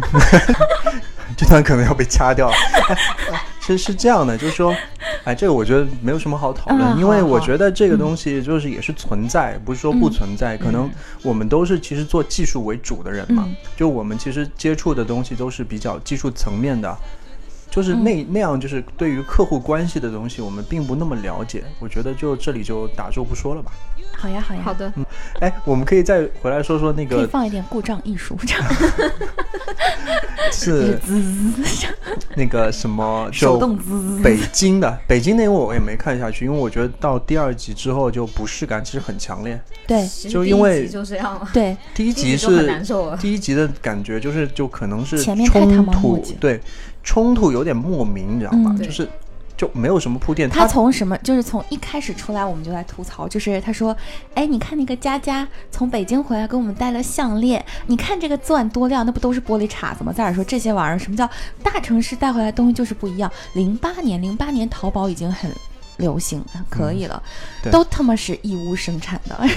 这段可能要被掐掉。其实是这样的，就是说，哎，这个我觉得没有什么好讨论，嗯因为我觉得这个东西就是也是存在，不是说不存在。可能我们都是其实做技术为主的人嘛，嗯就我们其实接触的东西都是比较技术层面的。就是那、那样，就是对于客户关系的东西，我们并不那么了解。我觉得就这里就打住不说了吧。好呀好呀，好的，嗯哎，我们可以再回来说说那个可以个放一点故障艺术，这样 是那个什么 就手动滋。北京的北京那个我也没看下去，因为我觉得到第二集之后就不适感其实很强烈。对就因为就这样了。对，第一集是第一集的感觉就是就可能是前面太冲突，对冲突有点莫名，你知道吗？嗯就是就没有什么铺垫。他从什么？就是从一开始出来，我们就在吐槽，就是他说：“哎，你看那个佳佳从北京回来，给我们带了项链，你看这个钻多亮，那不都是玻璃碴子吗？再者说这些玩意儿，什么叫大城市带回来的东西就是不一样？零八年，零八年淘宝已经很流行，很可以了，对都他妈是义乌生产的。啊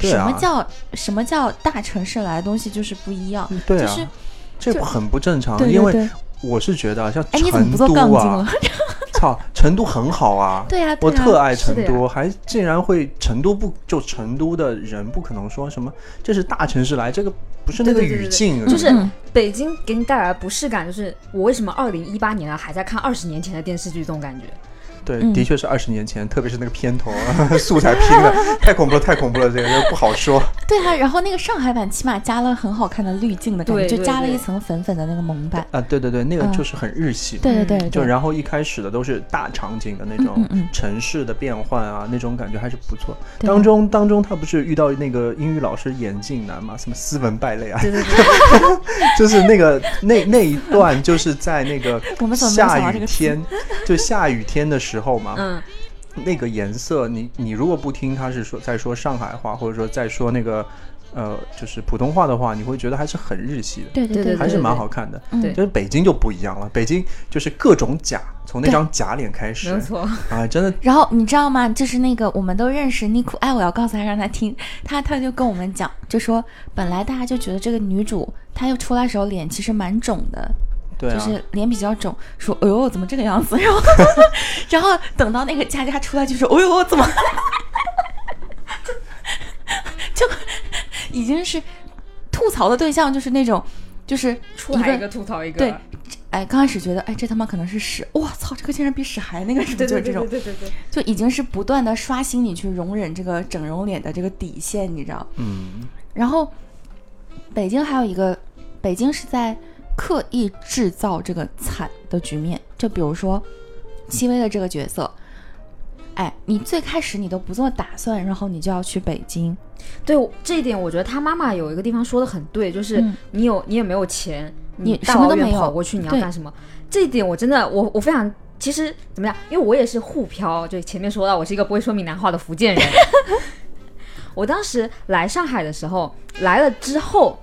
什么叫什么叫大城市来的东西就是不一样？对啊，就是就这很不正常，对对因为对我是觉得啊像哎，你怎么不做成都啊杠精了？，操，成都很好啊。对呀、对呀、我特爱成都，还竟然会成都不就成都的人不可能说什么这是大城市来，这个不是那个对对对对语境，就是嗯北京给你带来的不适感，就是我为什么二零一八年了还在看二十年前的电视剧这种感觉。对，嗯。的确是二十年前，特别是那个片头 素材拼的 太恐怖了，太恐怖了，这个这个不好说。对啊，然后那个上海版起码加了很好看的滤镜的感觉，对对就加了一层粉粉的那个蒙版。啊，对对对，那个嗯。就是很日系，对对对对，就然后一开始的都是大场景的那种城市的变换啊，那种感觉还是不错。当中当中他不是遇到那个英语老师眼镜男嘛，什么斯文败类啊，对对对，就是那个那那一段就是在那个下雨天，就下雨天的时候嘛，嗯，那个颜色，你你如果不听他是说在说上海话，或者说在说那个呃就是普通话的话，你会觉得还是很日系的，对对对，还是蛮好看的。嗯。对。但是北京就不一样了，北京就是各种假，从那张假脸开始。没，错。啊，真的。然后你知道吗？就是那个我们都认识妮酷，哎，我要告诉他让他听，他他就跟我们讲，就说本来大家就觉得这个女主她又出来时候脸其实蛮肿的，对啊，就是脸比较肿，说哎呦怎么这个样子，然后然后等到那个佳佳出来就说哎呦怎么，就已经是吐槽的对象，就是那种就是一个出来一个吐槽一个，对哎刚开始觉得哎这他妈可能是屎，我操这个竟然比屎还那个什么，就是这种对对对对。就已经是不断的刷新你去容忍这个整容脸的这个底线，你知道？嗯，然后北京还有一个，北京是在刻意制造这个惨的局面。就比如说戚薇的这个角色，哎，你最开始你都不做打算，然后你就要去北京，对这一点，我觉得他妈妈有一个地方说的很对，就是嗯你有你也没有钱，你什么都没有跑过去，你要干什么？这一点我真的，我我非常。其实怎么样？因为我也是沪漂，就前面说到我是一个不会说闽南话的福建人。我当时来上海的时候，来了之后，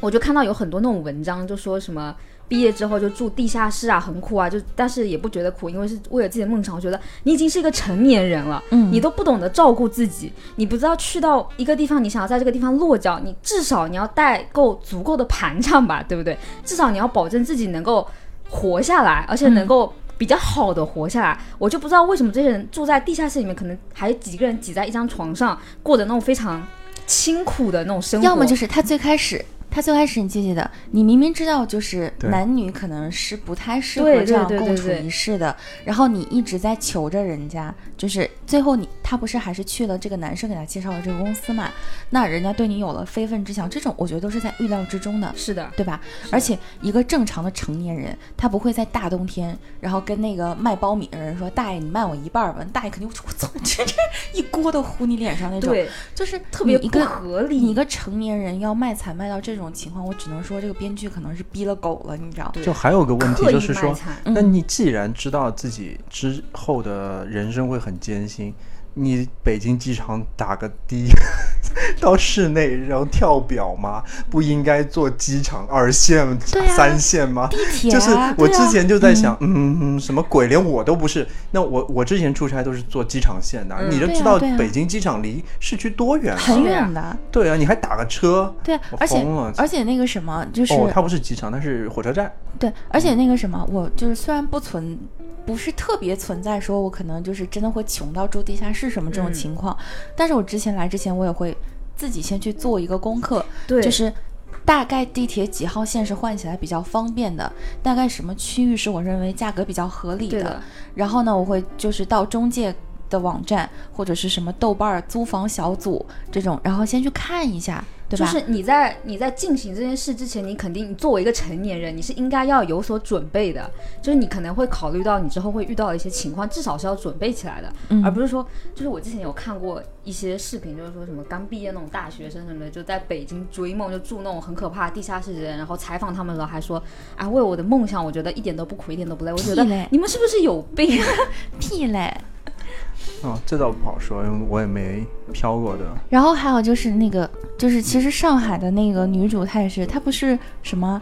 我就看到有很多那种文章，就说什么毕业之后就住地下室啊，很苦啊，就但是也不觉得苦，因为是为了自己的梦想。我觉得你已经是一个成年人了，嗯你都不懂得照顾自己，你不知道去到一个地方，你想要在这个地方落脚，你至少你要带够足够的盘缠吧，对不对？至少你要保证自己能够活下来，而且能够。比较好的活下来，我就不知道为什么这些人住在地下室里面，可能还几个人挤在一张床上，过着那种非常清苦的那种生活。要么就是他最开始。他最开始你记不记得？你明明知道就是男女可能是不太适合这样共处一室的，然后你一直在求着人家，就是最后你他不是还是去了这个男生给他介绍的这个公司嘛？那人家对你有了非分之想，这种我觉得都是在预料之中的。是的，对吧？而且一个正常的成年人，他不会在大冬天，然后跟那个卖苞米的人说：“大爷，你卖我一半儿吧。”大爷肯定会说：“ 我操，这这一锅都糊你脸上那种。”对，就是特别不你一个合理。你一个成年人要卖惨卖到这种情况，我只能说这个编剧可能是逼了狗了，你知道？对就还有个问题就是说，那嗯你既然知道自己之后的人生会很艰辛，你北京机场打个的 到室内然后跳表吗？不应该坐机场二线、啊三线吗？地铁就是我之前就在想，嗯嗯，什么鬼，连我都不是。那我我之前出差都是坐机场线的，嗯你就知道北京机场离市区多远啊？很远的，对啊，你还打个车？对啊，而且而且那个什么，就是、哦，它不是机场，它是火车站。对，而且那个什么，我就是虽然不存，不是特别存在说我可能就是真的会穷到住地下室什么这种嗯情况，但是我之前来之前，我也会自己先去做一个功课，对，就是大概地铁几号线是换起来比较方便的，大概什么区域是我认为价格比较合理对的然后呢，我会就是到中介的网站或者是什么豆瓣儿租房小组这种，然后先去看一下，对吧？就是你在你在进行这件事之前，你肯定你作为一个成年人，你是应该要有所准备的。就是你可能会考虑到你之后会遇到的一些情况，至少是要准备起来的，嗯而不是说，就是我之前有看过一些视频，就是说什么刚毕业那种大学生什么的，就在北京追梦，就住那种很可怕的地下室之类然后采访他们的时候还说，啊，为我的梦想，我觉得一点都不苦，一点都不累。我觉得你们是不是有病？屁嘞！哦，这倒不好说，因为我也没飘过的。然后还有就是那个，就是其实上海的那个女主，她也是，她不是什么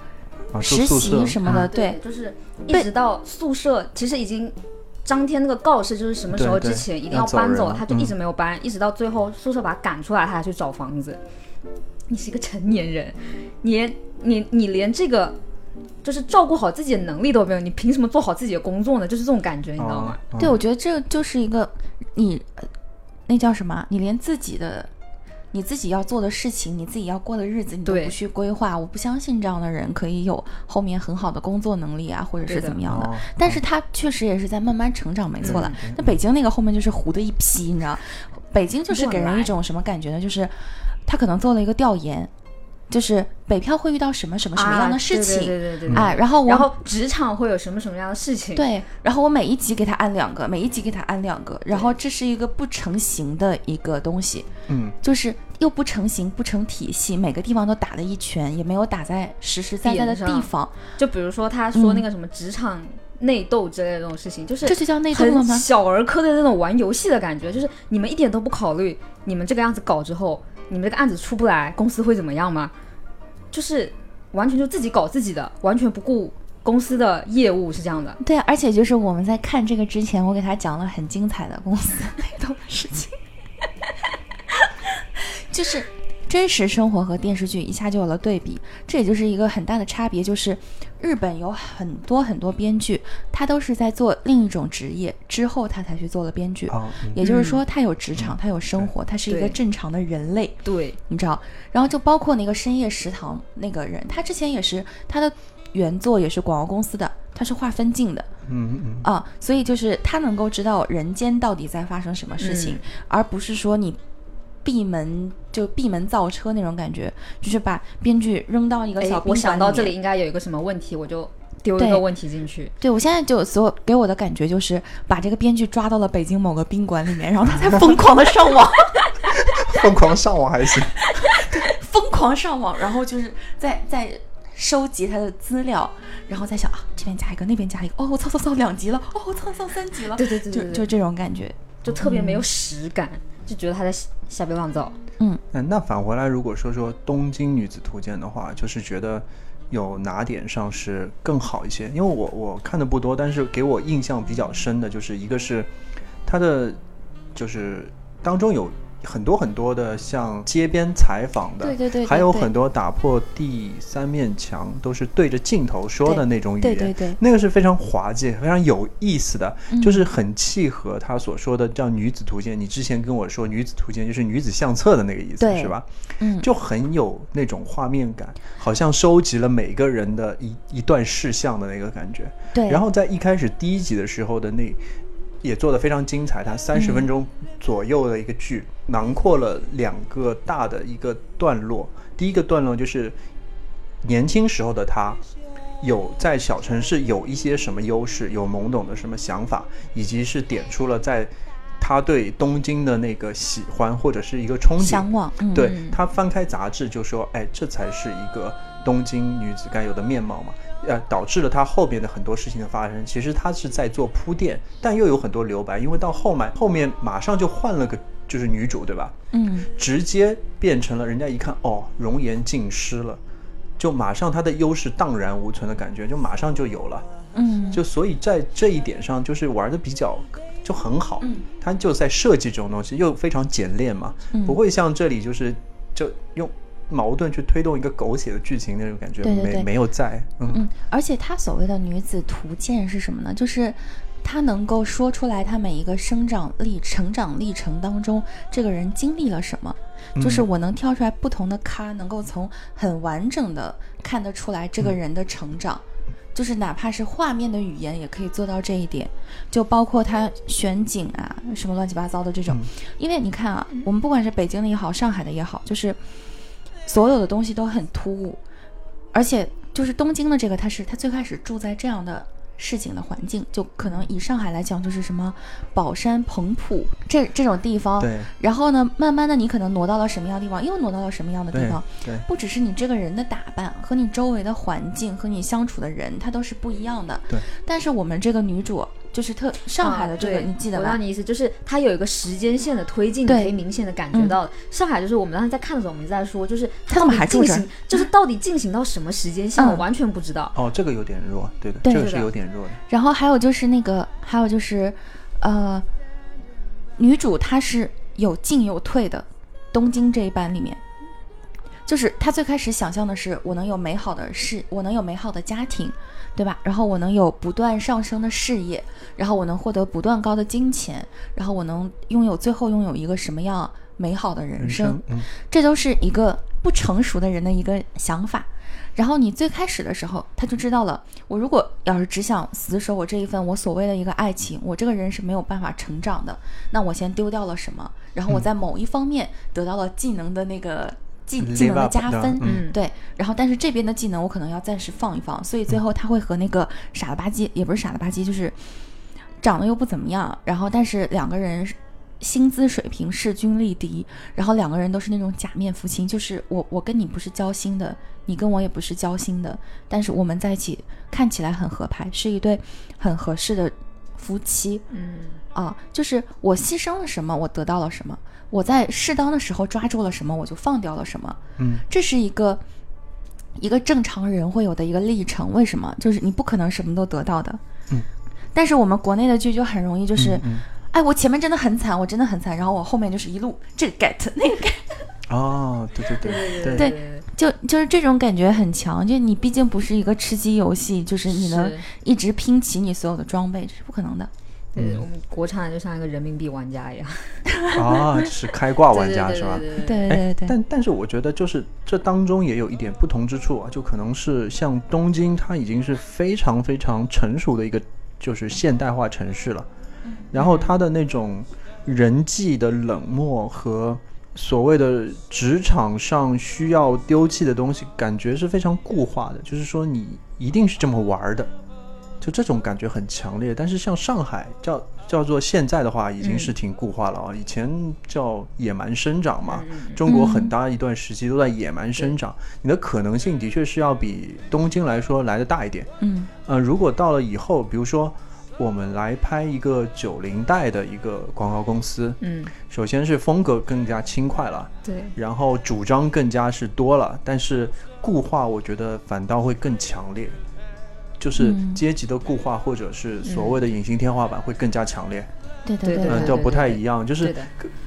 实习什么的，对，就是一直到宿舍，其实已经张贴那个告示，就是什么时候之前一定要搬走，她就一嗯直没有搬，一直到最后宿舍把她赶出来，她才去找房子。你是一个成年人，你连你你连这个就是照顾好自己的能力都没有，你凭什么做好自己的工作呢？就是这种感觉，你知道吗？哦对，我觉得这就是一个你，呃那叫什么？你连自己的你自己要做的事情，你自己要过的日子，你都不去规划。我不相信这样的人可以有后面很好的工作能力啊，或者是怎么样的。哦但是他确实也是在慢慢成长，没错了。嗯那北京那个后面就是糊的一批，你知道，北京就是给人一种什么感觉呢？就是他可能做了一个调研，就是北漂会遇到什么什么什么样的事情，啊对对对对对。哎，然后我然后职场会有什么什么样的事情？对，然后我每一集给他按两个，每一集给他按两个，然后这是一个不成形的一个东西，嗯，就是又不成形、不成体系，每个地方都打了一拳，也没有打在实实在在的地方，就比如说他说那个什么职场内斗之类的这种事情，就是嗯这就叫内斗了吗？小儿科的那种玩游戏的感觉，就是你们一点都不考虑你们这个样子搞之后，你们这个案子出不来，公司会怎么样吗？就是完全就自己搞自己的，完全不顾公司的业务，是这样的。对，而且就是我们在看这个之前，我给他讲了很精彩的公司内斗的事情，就是真实生活和电视剧一下就有了对比，这也就是一个很大的差别，就是日本有很多很多编剧，他都是在做另一种职业之后，他才去做了编剧。哦，嗯。也就是说，他有职场，他有生活，他是一个正常的人类，对，你知道？然后就包括那个深夜食堂那个人，他之前也是他的原作也是广告公司的，他是画分镜的，嗯嗯。啊，所以就是他能够知道人间到底在发生什么事情，嗯。而不是说你闭门就闭门造车那种感觉，就是把编剧扔到一个哎小，宾我想到这里应该有一个什么问题，我就丢一个问题进去。对。我现在就所有给我的感觉就是把这个编剧抓到了北京某个宾馆里面，然后他在疯狂的上网，嗯，疯狂上网还行。疯狂上网，然后就是在在。收集他的资料，然后再想啊，这边加一个，那边加一个，哦，我操操操，两级了，哦，我操操三级了，对对对对对就就这种感觉，就特别没有实感，就觉得他在瞎瞎编乱造。嗯，嗯，那返回来，如果说说《东京女子图鉴》的话，就是觉得有哪点上是更好一些？因为我我看的不多，但是给我印象比较深的就是一个是它的就是当中有很多很多的像街边采访的，对对对对还有很多打破第三面墙，都是对着镜头说的那种语言，对对对那个是非常滑稽、非常有意思的，嗯。就是很契合他所说的叫女子图鉴。你之前跟我说女子图鉴就是女子相册的那个意思，是吧？嗯。就很有那种画面感，好像收集了每个人的一一段事项的那个感觉。对，然后在一开始第一集的时候的那也做得非常精彩，它三十分钟左右的一个剧，囊括了两个大的一个段落。第一个段落就是年轻时候的他。有在小城市有一些什么优势，有懵懂的什么想法，以及是点出了在他对东京的那个喜欢或者是一个憧憬。对他翻开杂志就说：“哎，这才是一个东京女子该有的面貌嘛。”呃，导致了他后面的很多事情的发生。其实他是在做铺垫，但又有很多留白，因为到后面后面马上就换了个就是女主，对吧？嗯，直接变成了人家一看哦，容颜尽失了，就马上她的优势荡然无存的感觉，就马上就有了。嗯，就所以在这一点上，就是玩的比较就很好。嗯，他就在设计这种东西又非常简练嘛，嗯不会像这里就是就用矛盾去推动一个狗血的剧情那种感觉，对对对没没有在。嗯嗯，而且他所谓的女子图鉴是什么呢？就是他能够说出来他每一个生长历成长历程当中，这个人经历了什么，就是我能挑出来不同的咖，能够从很完整的看得出来这个人的成长。就是哪怕是画面的语言也可以做到这一点，就包括他选景啊，什么乱七八糟的这种。因为你看啊，我们不管是北京的也好，上海的也好，就是所有的东西都很突兀，而且就是东京的这个，他是他最开始住在这样的。市井的环境，就可能以上海来讲，就是什么宝山、彭浦这这种地方。对。然后呢，慢慢的你可能挪到了什么样的地方，又挪到了什么样的地方。对。不只是你这个人的打扮和你周围的环境和你相处的人，他都是不一样的。对。但是我们这个女主就是特上海的这个，你记得吧？我道你意思，就是它有一个时间线的推进，你可以明显的感觉到。上海就是我们当时在看的时候，我们在说，就是它怎么还进行，就是到底进行到什么时间线，我完全不知道。哦，这个有点弱，对的，这个是有点弱的。然后还。还有就是那个，还有就是，呃，女主她是有进有退的。东京这一版里面，就是她最开始想象的是，我能有美好的事，我能有美好的家庭，对吧？然后我能有不断上升的事业，然后我能获得不断高的金钱，然后我能拥有最后拥有一个什么样美好的人生？这都是一个不成熟的人的一个想法。然后你最开始的时候，他就知道了。我如果要是只想死守我这一份我所谓的一个爱情，我这个人是没有办法成长的。那我先丢掉了什么？然后我在某一方面得到了技能的那个技技能的加分，嗯，对。然后但是这边的技能我可能要暂时放一放。所以最后他会和那个傻了吧唧，也不是傻了吧唧，就是长得又不怎么样。然后但是两个人。薪资水平势均力敌，然后两个人都是那种假面夫妻，就是我我跟你不是交心的，你跟我也不是交心的，但是我们在一起看起来很合拍，是一对很合适的夫妻。嗯，啊，就是我牺牲了什么，我得到了什么；我在适当的时候抓住了什么，我就放掉了什么。嗯，这是一个一个正常人会有的一个历程。为什么？就是你不可能什么都得到的。嗯，但是我们国内的剧就很容易就是。哎，我前面真的很惨，我真的很惨，然后我后面就是一路这个 get 那个 get。哦，对对对对对，就就是这种感觉很强，就你毕竟不是一个吃鸡游戏，就是你能一直拼齐你所有的装备，这是不可能的。对我们国产就像一个人民币玩家一样。啊，是开挂玩家是吧？对对对。但但是我觉得就是这当中也有一点不同之处啊，就可能是像东京，它已经是非常非常成熟的一个就是现代化城市了。然后它的那种人际的冷漠和所谓的职场上需要丢弃的东西，感觉是非常固化的。就是说，你一定是这么玩的，就这种感觉很强烈。但是像上海叫叫做现在的话，已经是挺固化了啊。以前叫野蛮生长嘛，中国很大一段时期都在野蛮生长。你的可能性的确是要比东京来说来的大一点。嗯，呃，如果到了以后，比如说。我们来拍一个九零代的一个广告公司，嗯，首先是风格更加轻快了，对，然后主张更加是多了，但是固化我觉得反倒会更强烈，就是阶级的固化或者是所谓的隐形天花板会更加强烈，对对对，嗯，就不太一样，就是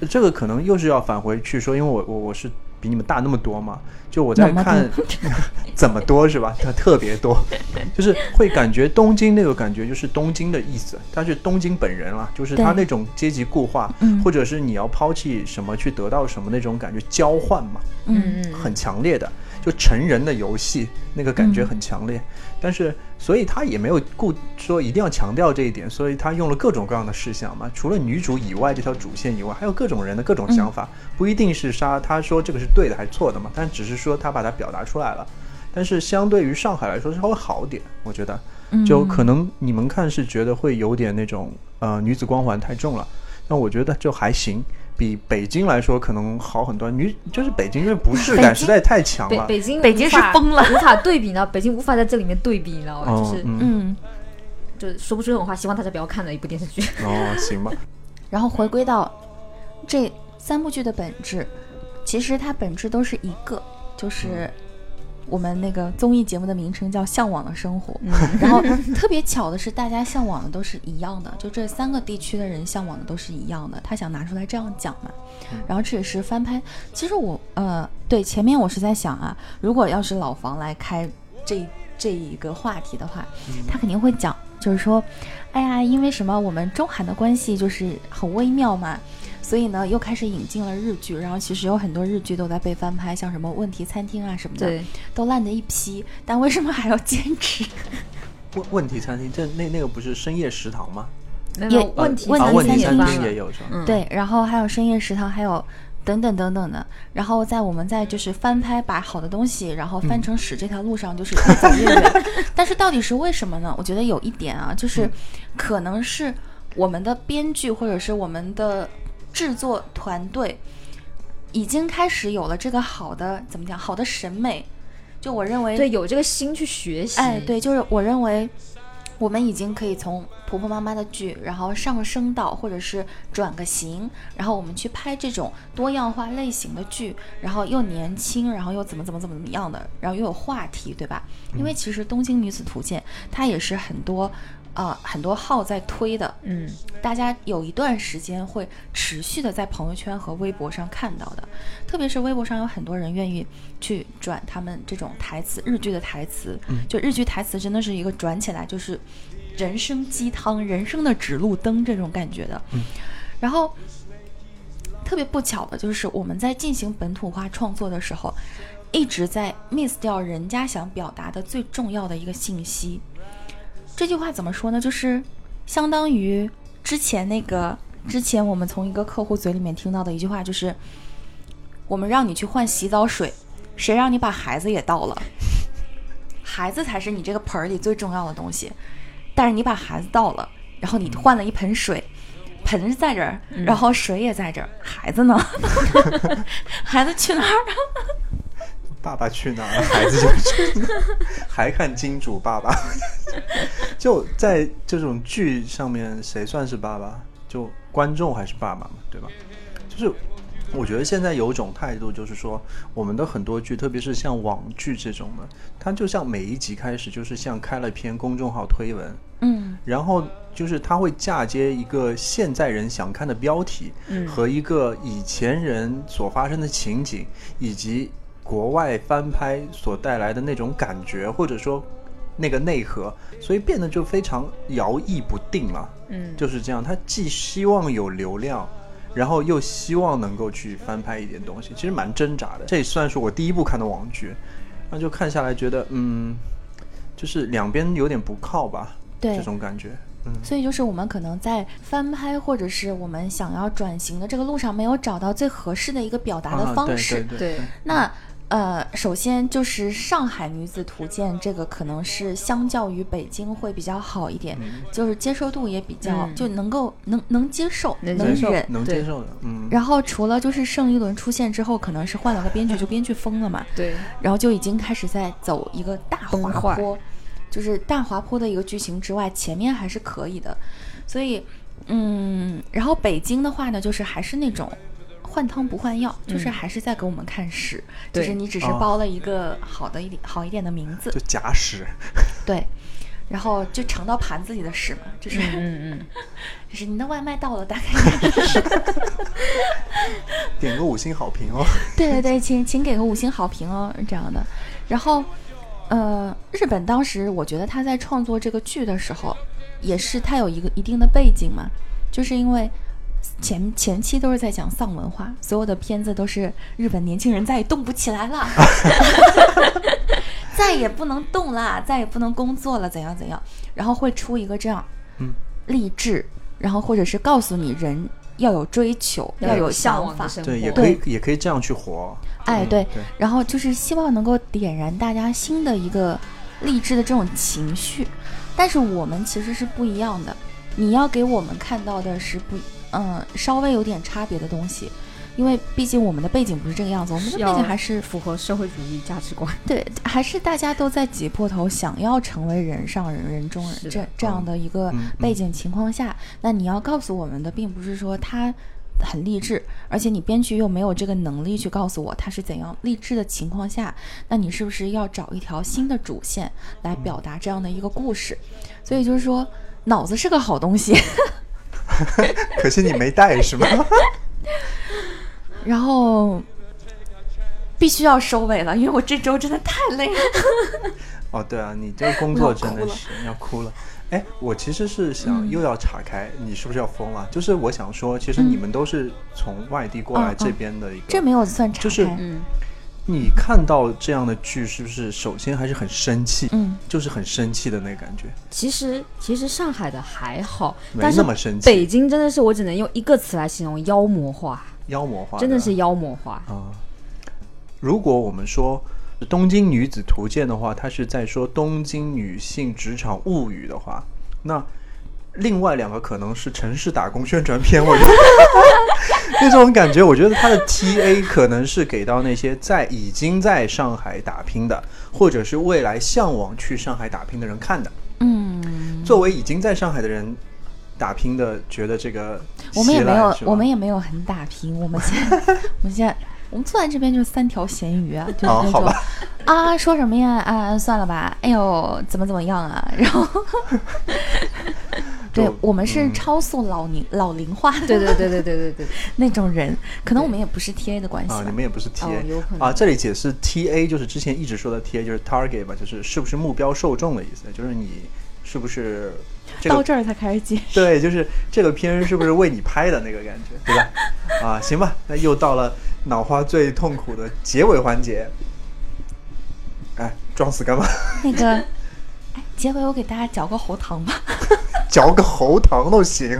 这个可能又是要返回去说，因为我我我是。比你们大那么多嘛？就我在看，怎么多是吧？它 特别多，就是会感觉东京那个感觉就是东京的意思，它是东京本人了，就是它那种阶级固化，或者是你要抛弃什么去得到什么那种感觉交换嘛，嗯。嗯，很强烈的。就成人的游戏，那个感觉很强烈，但是所以他也没有故说一定要强调这一点，所以他用了各种各样的事项嘛，除了女主以外这条主线以外，还有各种人的各种想法，不一定是杀他说这个是对的还是错的嘛，但只是说他把它表达出来了，但是相对于上海来说稍微好点，我觉得，就可能你们看是觉得会有点那种呃女子光环太重了，但我觉得就还行。比北京来说可能好很多，女就是北京因为不适感实在太强了。北京北京是疯了，无法对比呢。北京无法在这里面对比，你知道吗？就是嗯，就说不出这种话，希望大家不要看的一部电视剧。哦，行吧。然后回归到这三部剧的本质，其实它本质都是一个，就是。我们那个综艺节目的名称叫《向往的生活》，然后特别巧的是，大家向往的都是一样的，就这三个地区的人向往的都是一样的。他想拿出来这样讲嘛，然后这也是翻拍。其实我呃，对前面我是在想啊，如果要是老房来开这这一个话题的话，他肯定会讲就是说，哎呀，因为什么我们中韩的关系就是很微妙嘛，所以呢又开始引进了日剧，然后其实有很多日剧都在被翻拍，像什么《问题餐厅》啊什么的，对，都烂的一批，但为什么还要坚持？问问题餐厅，这那那个不是深夜食堂吗？也有问题问啊，题餐问题餐厅厅也有是吧？嗯，对，然后还有深夜食堂，还有等等等等的。然后在我们在就是翻拍，把好的东西，然后翻成屎这条路上，就是越走越远。但是到底是为什么呢？我觉得有一点啊，就是可能是我们的编剧或者是我们的制作团队已经开始有了这个好的怎么讲好的审美。就我认为，对，有这个心去学习。哎，对，就是我认为，我们已经可以从婆婆妈妈的剧，然后上升到，或者是转个型，然后我们去拍这种多样化类型的剧，然后又年轻，然后又怎么怎么怎么怎么样的，然后又有话题，对吧？因为其实《东京女子图鉴》它也是很多。啊、很多号在推的，嗯，大家有一段时间会持续的在朋友圈和微博上看到的，特别是微博上有很多人愿意去转他们这种台词，日剧的台词，就日剧台词真的是一个转起来就是人生鸡汤、人生的指路灯这种感觉的。然后特别不巧的就是我们在进行本土化创作的时候，一直在 miss 掉人家想表达的最重要的一个信息。这句话怎么说呢？就是相当于之前那个，之前我们从一个客户嘴里面听到的一句话，就是我们让你去换洗澡水，谁让你把孩子也倒了？孩子才是你这个盆儿里最重要的东西，但是你把孩子倒了，然后你换了一盆水，盆是在这儿，然后水也在这儿，孩子呢？孩子去哪儿了？爸爸去哪儿，孩子就去哪儿，还看金主爸爸。就在这种剧上面，谁算是爸爸？就观众还是爸爸嘛，对吧？就是我觉得现在有种态度，就是说我们的很多剧，特别是像网剧这种的，它就像每一集开始就是像开了篇公众号推文，嗯然后就是他会嫁接一个现在人想看的标题，嗯和一个以前人所发生的情景，以及国外翻拍所带来的那种感觉，或者说那个内核，所以变得就非常摇曳不定了。嗯，就是这样，他既希望有流量，然后又希望能够去翻拍一点东西，其实蛮挣扎的。这也算是我第一部看的网剧，那就看下来觉得，嗯，就是两边有点不靠吧，对这种感觉。嗯，所以就是我们可能在翻拍或者是我们想要转型的这个路上，没有找到最合适的一个表达的啊方式。对对对，那呃，首先就是《上海女子图鉴》这个可能是相较于北京会比较好一点，就是接受度也比较、嗯。就能够能能接受，能能忍。能接受的，嗯，然后除了就是盛一伦出现之后，可能是换了个编剧，就编剧疯了嘛，对，然后就已经开始在走一个大滑坡，就是大滑坡的一个剧情之外，前面还是可以的，所以嗯，然后北京的话呢，就是还是那种。换汤不换药，就是嗯还是在给我们看屎，对。就是你只是哦。包了一个好的一点、好一点的名字。就，假屎，对，然后就尝到盘子里的屎嘛，就是、嗯嗯 就是你的外卖到了，大概。点个五星好评哦。对对对，请请给个五星好评哦，这样的。然后，呃，日本当时我觉得他在创作这个剧的时候，也是他有一个一定的背景嘛，就是因为前前期都是在讲丧文化，所有的片子都是日本年轻人再也动不起来了，再也不能动啦，再也不能工作了，怎样怎样，然后会出一个这样，嗯，励志，然后或者是告诉你人要有追求，嗯，要有向想法。往的，生活，对，也可以，也可以这样去活。哎，对然后就是希望能够点燃大家新的一个励志的这种情绪，但是我们其实是不一样的，你要给我们看到的是不，嗯，稍微有点差别的东西，因为毕竟我们的背景不是这个样子，我们的背景还是符合社会主义价值观。对，还是大家都在挤破头想要成为人上人、人中人这这样的一个背景情况下，那你要告诉我们的，并不是说他很励志，而且你编剧又没有这个能力去告诉我他是怎样励志的情况下，那你是不是要找一条新的主线来表达这样的一个故事？所以就是说，脑子是个好东西，可惜你没带是吗？然后。必须要收尾了，因为我这周真的太累了。哦，对啊，你这个工作真的是要哭了。哎，我其实是想又要岔开，你是不是要疯了？就是我想说，其实你们都是从外地过来这边的一个，这没有算岔开。就是嗯，你看到这样的剧，是不是首先还是很生气？嗯，就是很生气的那个感觉，其实其实上海的还好，没那么生气北京真的是我只能用一个词来形容，妖魔化，妖魔化，真的是妖魔化。啊。如果我们说《东京女子图鉴》的话，它是在说东京女性职场物语的话，那另外两个可能是城市打工宣传片，我觉得 那种感觉，我觉得他的 TA 可能是给到那些在已经在上海打拼的，或者是未来向往去上海打拼的人看的。嗯，作为已经在上海的人打拼的，觉得这个我们也没有我们也没有很打拼。我们现在，我们现在，我们坐在这边就是三条咸鱼啊，就是那种、哦好吧啊，说什么呀？啊，算了吧。哎呦，怎么怎么样啊？然后，对我们是嗯超速老龄老龄化的对对对对对对对，那种人，可能我们也不是 TA 的关系啊，你们也不是 TA、哦有可能啊。这里解释 TA 就是之前一直说的 TA 就是 target 吧，就是是不是目标受众的意思，就是你是不是这个到这儿才开始解释。对，就是这个片是不是为你拍的那个感觉，对吧？啊，行吧，那又到了脑花最痛苦的结尾环节。哎，装死干嘛？那个，哎，结尾我给大家嚼个喉糖吧。嚼个喉糖都行。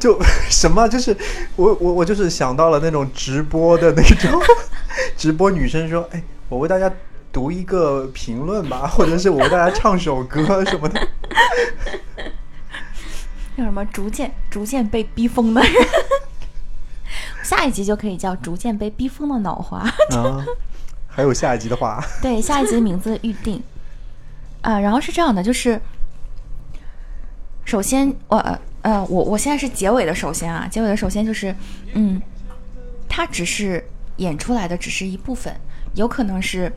就什么，就是我我我就是想到了那种直播的那种 直播女生说，哎，我为大家读一个评论吧，或者是我为大家唱首歌什么的。叫什么？逐渐逐渐被逼疯的人。下一集就可以叫“逐渐被逼疯的脑花”。啊，还有下一集的话，对，下一集的名字预定。啊，然后是这样的，就是首先我呃呃我我现在是结尾的，首先啊，结尾的首先就是，嗯，它只是演出来的只是一部分，有可能是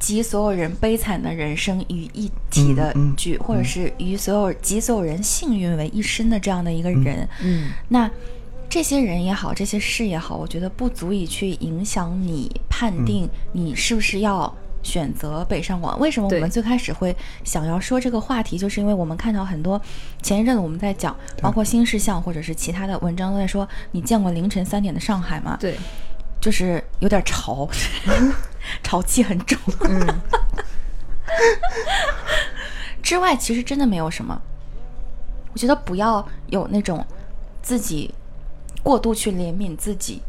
集所有人悲惨的人生于一体的嗯嗯剧，或者是与所有集所有人幸运为一身的这样的一个人。嗯，那这些人也好，这些事也好，我觉得不足以去影响你判定你是不是要选择北上广。为什么我们最开始会想要说这个话题，就是因为我们看到很多前一阵子我们在讲，包括新事项或者是其他的文章都在说，你见过凌晨三点的上海吗？对，就是有点潮，潮气很重。嗯，之外，其实真的没有什么。我觉得不要有那种自己过度去怜悯自己，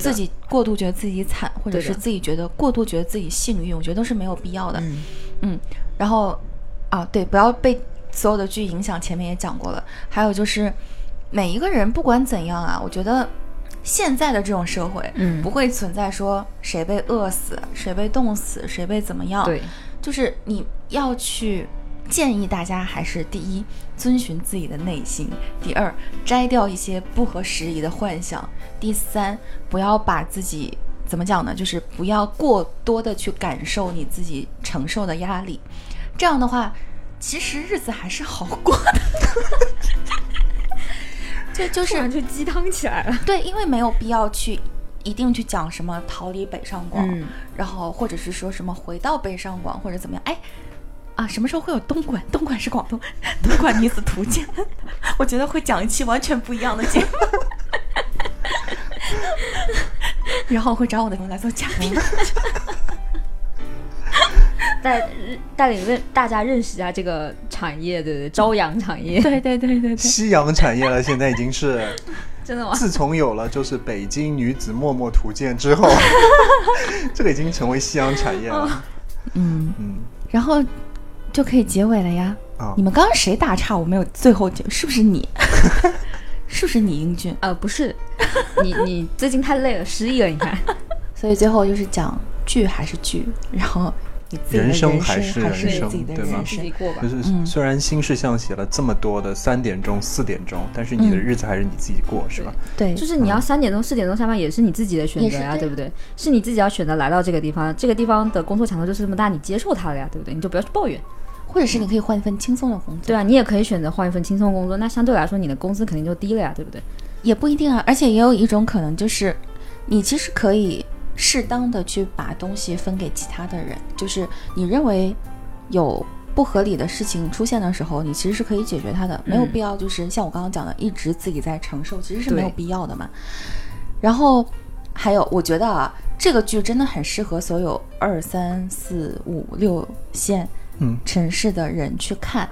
对自己过度觉得自己惨，或者是自己觉得过度觉得自己幸运，我觉得都是没有必要的。嗯嗯，然后啊，对，不要被所有的剧影响，前面也讲过了。还有就是每一个人不管怎样啊，我觉得现在的这种社会，嗯不会存在说谁被饿死、谁被冻死、谁被怎么样。对，就是你要去建议大家，还是第一，遵循自己的内心；第二，摘掉一些不合时宜的幻想；第三，不要把自己怎么讲呢？就是不要过多的去感受你自己承受的压力。这样的话，其实日子还是好过的。就就是就鸡汤起来了。对，因为没有必要去一定去讲什么逃离北上广，嗯然后或者是说什么回到北上广或者怎么样。哎，啊，什么时候会有东莞？东莞是广东，东莞女子图鉴，我觉得会讲一期完全不一样的节目。然后会找我的朋友来做嘉宾。带带领认大家认识一下这个产业，对对？朝阳产业，对对对对对，夕阳产业了，现在已经是。真的吗？自从有了就是北京女子默默图鉴之后，这个已经成为夕阳产业了。嗯，嗯然后就可以结尾了呀。啊你，们刚刚谁打岔？我没有最后就，是不是你？是不是你英俊？呃，不是，你你最近太累了，失忆了，你看。所以最后就是讲剧还是剧，然后你自己人生生还是人生自己的对吧人生。过吧就。是嗯虽然新事项写了这么多的三点钟、四点钟，但是你的嗯日子还是你自己过，是吧？对，就是你要三点钟、四点钟下班，也是你自己的选择呀，对不对？是你自己要选择来到这个地方，这个地方的工作强度就是这么大，你接受它了呀，对不对？你就不要去抱怨。或者是你可以换一份轻松的工作，对啊，你也可以选择换一份轻松工作，那相对来说你的工资肯定就低了呀，对不对？也不一定啊。而且也有一种可能就是，你其实可以适当的去把东西分给其他的人，就是你认为有不合理的事情出现的时候，你其实是可以解决它的，没有嗯必要就是像我刚刚讲的，一直自己在承受，其实是没有必要的嘛。然后还有，我觉得啊，这个剧真的很适合所有二三四五六线嗯。城市的人去看，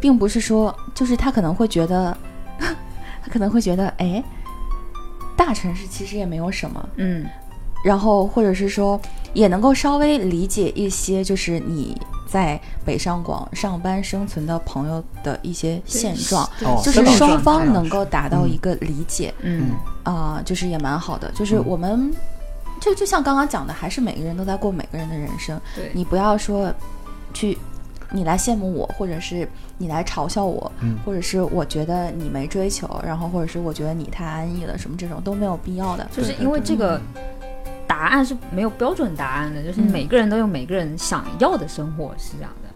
并不是说就是他可能会觉得，他可能会觉得，哎，大城市其实也没有什么，嗯，然后或者是说也能够稍微理解一些，就是你在北上广上班生存的朋友的一些现状，哦就是双方能够达到一个理解嗯。啊、就是也蛮好的。就是嗯。我们就就像刚刚讲的，还是每个人都在过每个人的人生，对，你不要说去。你来羡慕我，或者是你来嘲笑我，嗯或者是我觉得你没追求，然后或者是我觉得你太安逸了，什么这种都没有必要的。就是因为这个答案是没有标准答案的，就是嗯每个人都有每个人想要的生活，是这样的。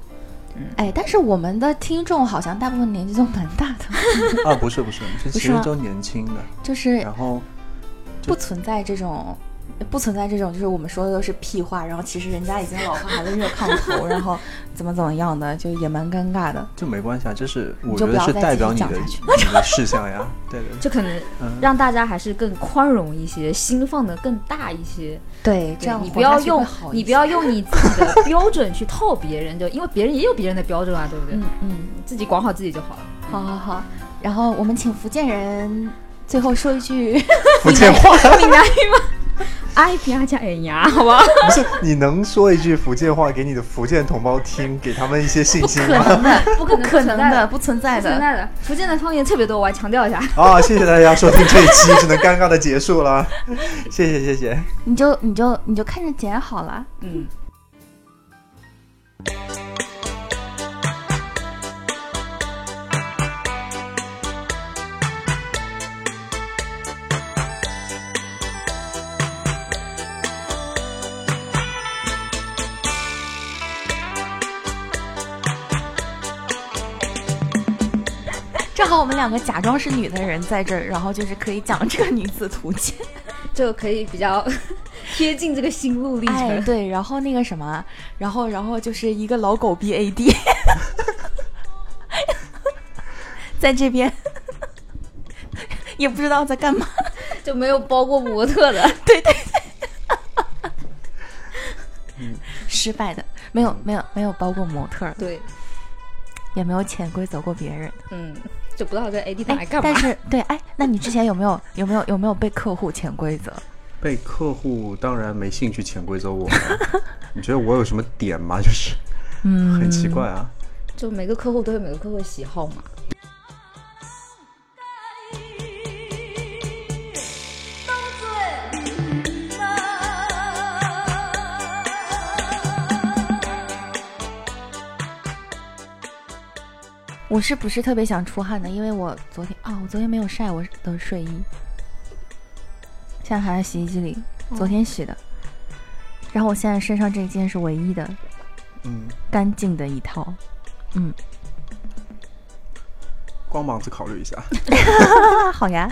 哎，但是我们的听众好像大部分年纪都蛮大的，啊，不是不是，这不是其实都年轻的，就是然后不存在这种，不存在这种，就是我们说的都是屁话，然后其实人家已经老婆孩子热炕头，然后怎么怎么样的，就也蛮尴尬的。这没关系啊，这是我觉得是代表你的 你的事项呀，对对，就可能嗯让大家还是更宽容一些，心放的更大一些。对，这样你不要用你不要用你自己的标准去套别人，就因为别人也有别人的标准啊，对不对？嗯嗯，自己管好自己就好了。好好好。然后我们请福建人最后说一句，福建话，闽南语吗？哎呀加哎呀，好吧。不是你能说一句福建话给你的福建同胞听，给他们一些信心吗？不可吗？能的，不可能的，不不存在的。不存在的，福建的方言特别多，我要强调一下。啊，谢谢大家收听这一期，只能尴尬的结束了，谢谢谢谢。你就你就你就看着剪好了。嗯，我们两个假装是女的人在这儿，然后就是可以讲这个女子图鉴。就可以比较 贴近这个心路历哎，程。对，然后那个什么，然后然后就是一个老狗 B A D，在这边也不知道在干嘛。就没有包过模特的。对对失败的，没有没有没有包过模特，对，也没有潜规则过别人。嗯，就不知道这 AD 打来哎，干嘛。但是对，哎，那你之前有没有有没有有没有被客户潜规则？被客户当然没兴趣潜规则我，你觉得我有什么点吗？就是嗯很奇怪啊。就每个客户都有每个客户的喜好嘛。我是不是特别想出汗的？因为我昨天啊、我昨天没有晒我的睡衣，现在还在洗衣机里，昨天洗的。然后我现在身上这一件是唯一的嗯，干净的一套，嗯，光膀子考虑一下。啊，好呀。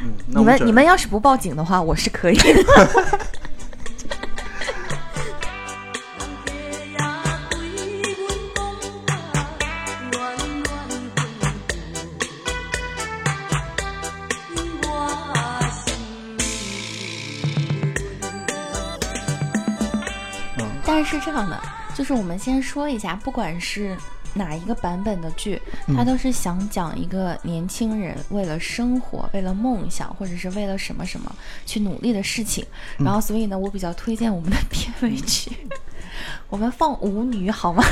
嗯，你们你们要是不报警的话，我是可以的。这样的，就是我们先说一下，不管是哪一个版本的剧，它都是想讲一个年轻人为了生活、为了梦想，或者是为了什么什么去努力的事情。然后，所以呢，我比较推荐我们的 片尾曲，我们放《舞女》好吗？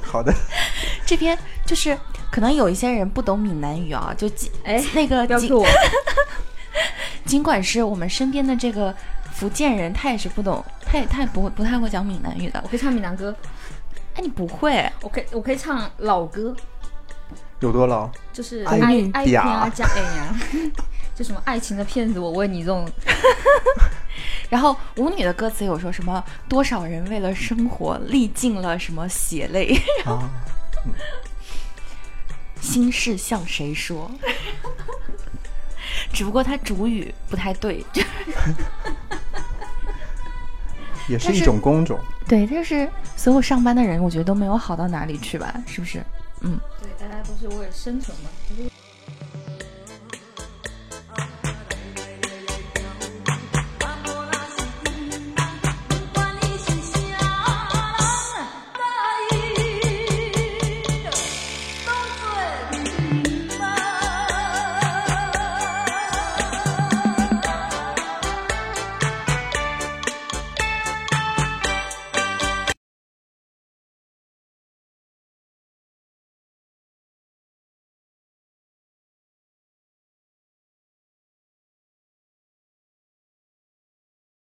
好的，这边就是可能有一些人不懂闽南语啊，就尽哎，那个尽。尽管是我们身边的这个福建人，他也是不懂，他也他也不会不太会讲闽南语的我。可以唱闽南歌，哎，你不会？我可以我可以唱老歌，有多老？就是哎爱爱呀偏啊加哎呀，就什么爱情的骗子，我问你这种，然后舞女的歌词有说什么多少人为了生活历尽了什么血泪，啊，心事向谁说？只不过它主语不太对，就也是一种工种。对，但是所有上班的人，我觉得都没有好到哪里去吧，是不是？嗯。对，大家都是为了生存嘛，就是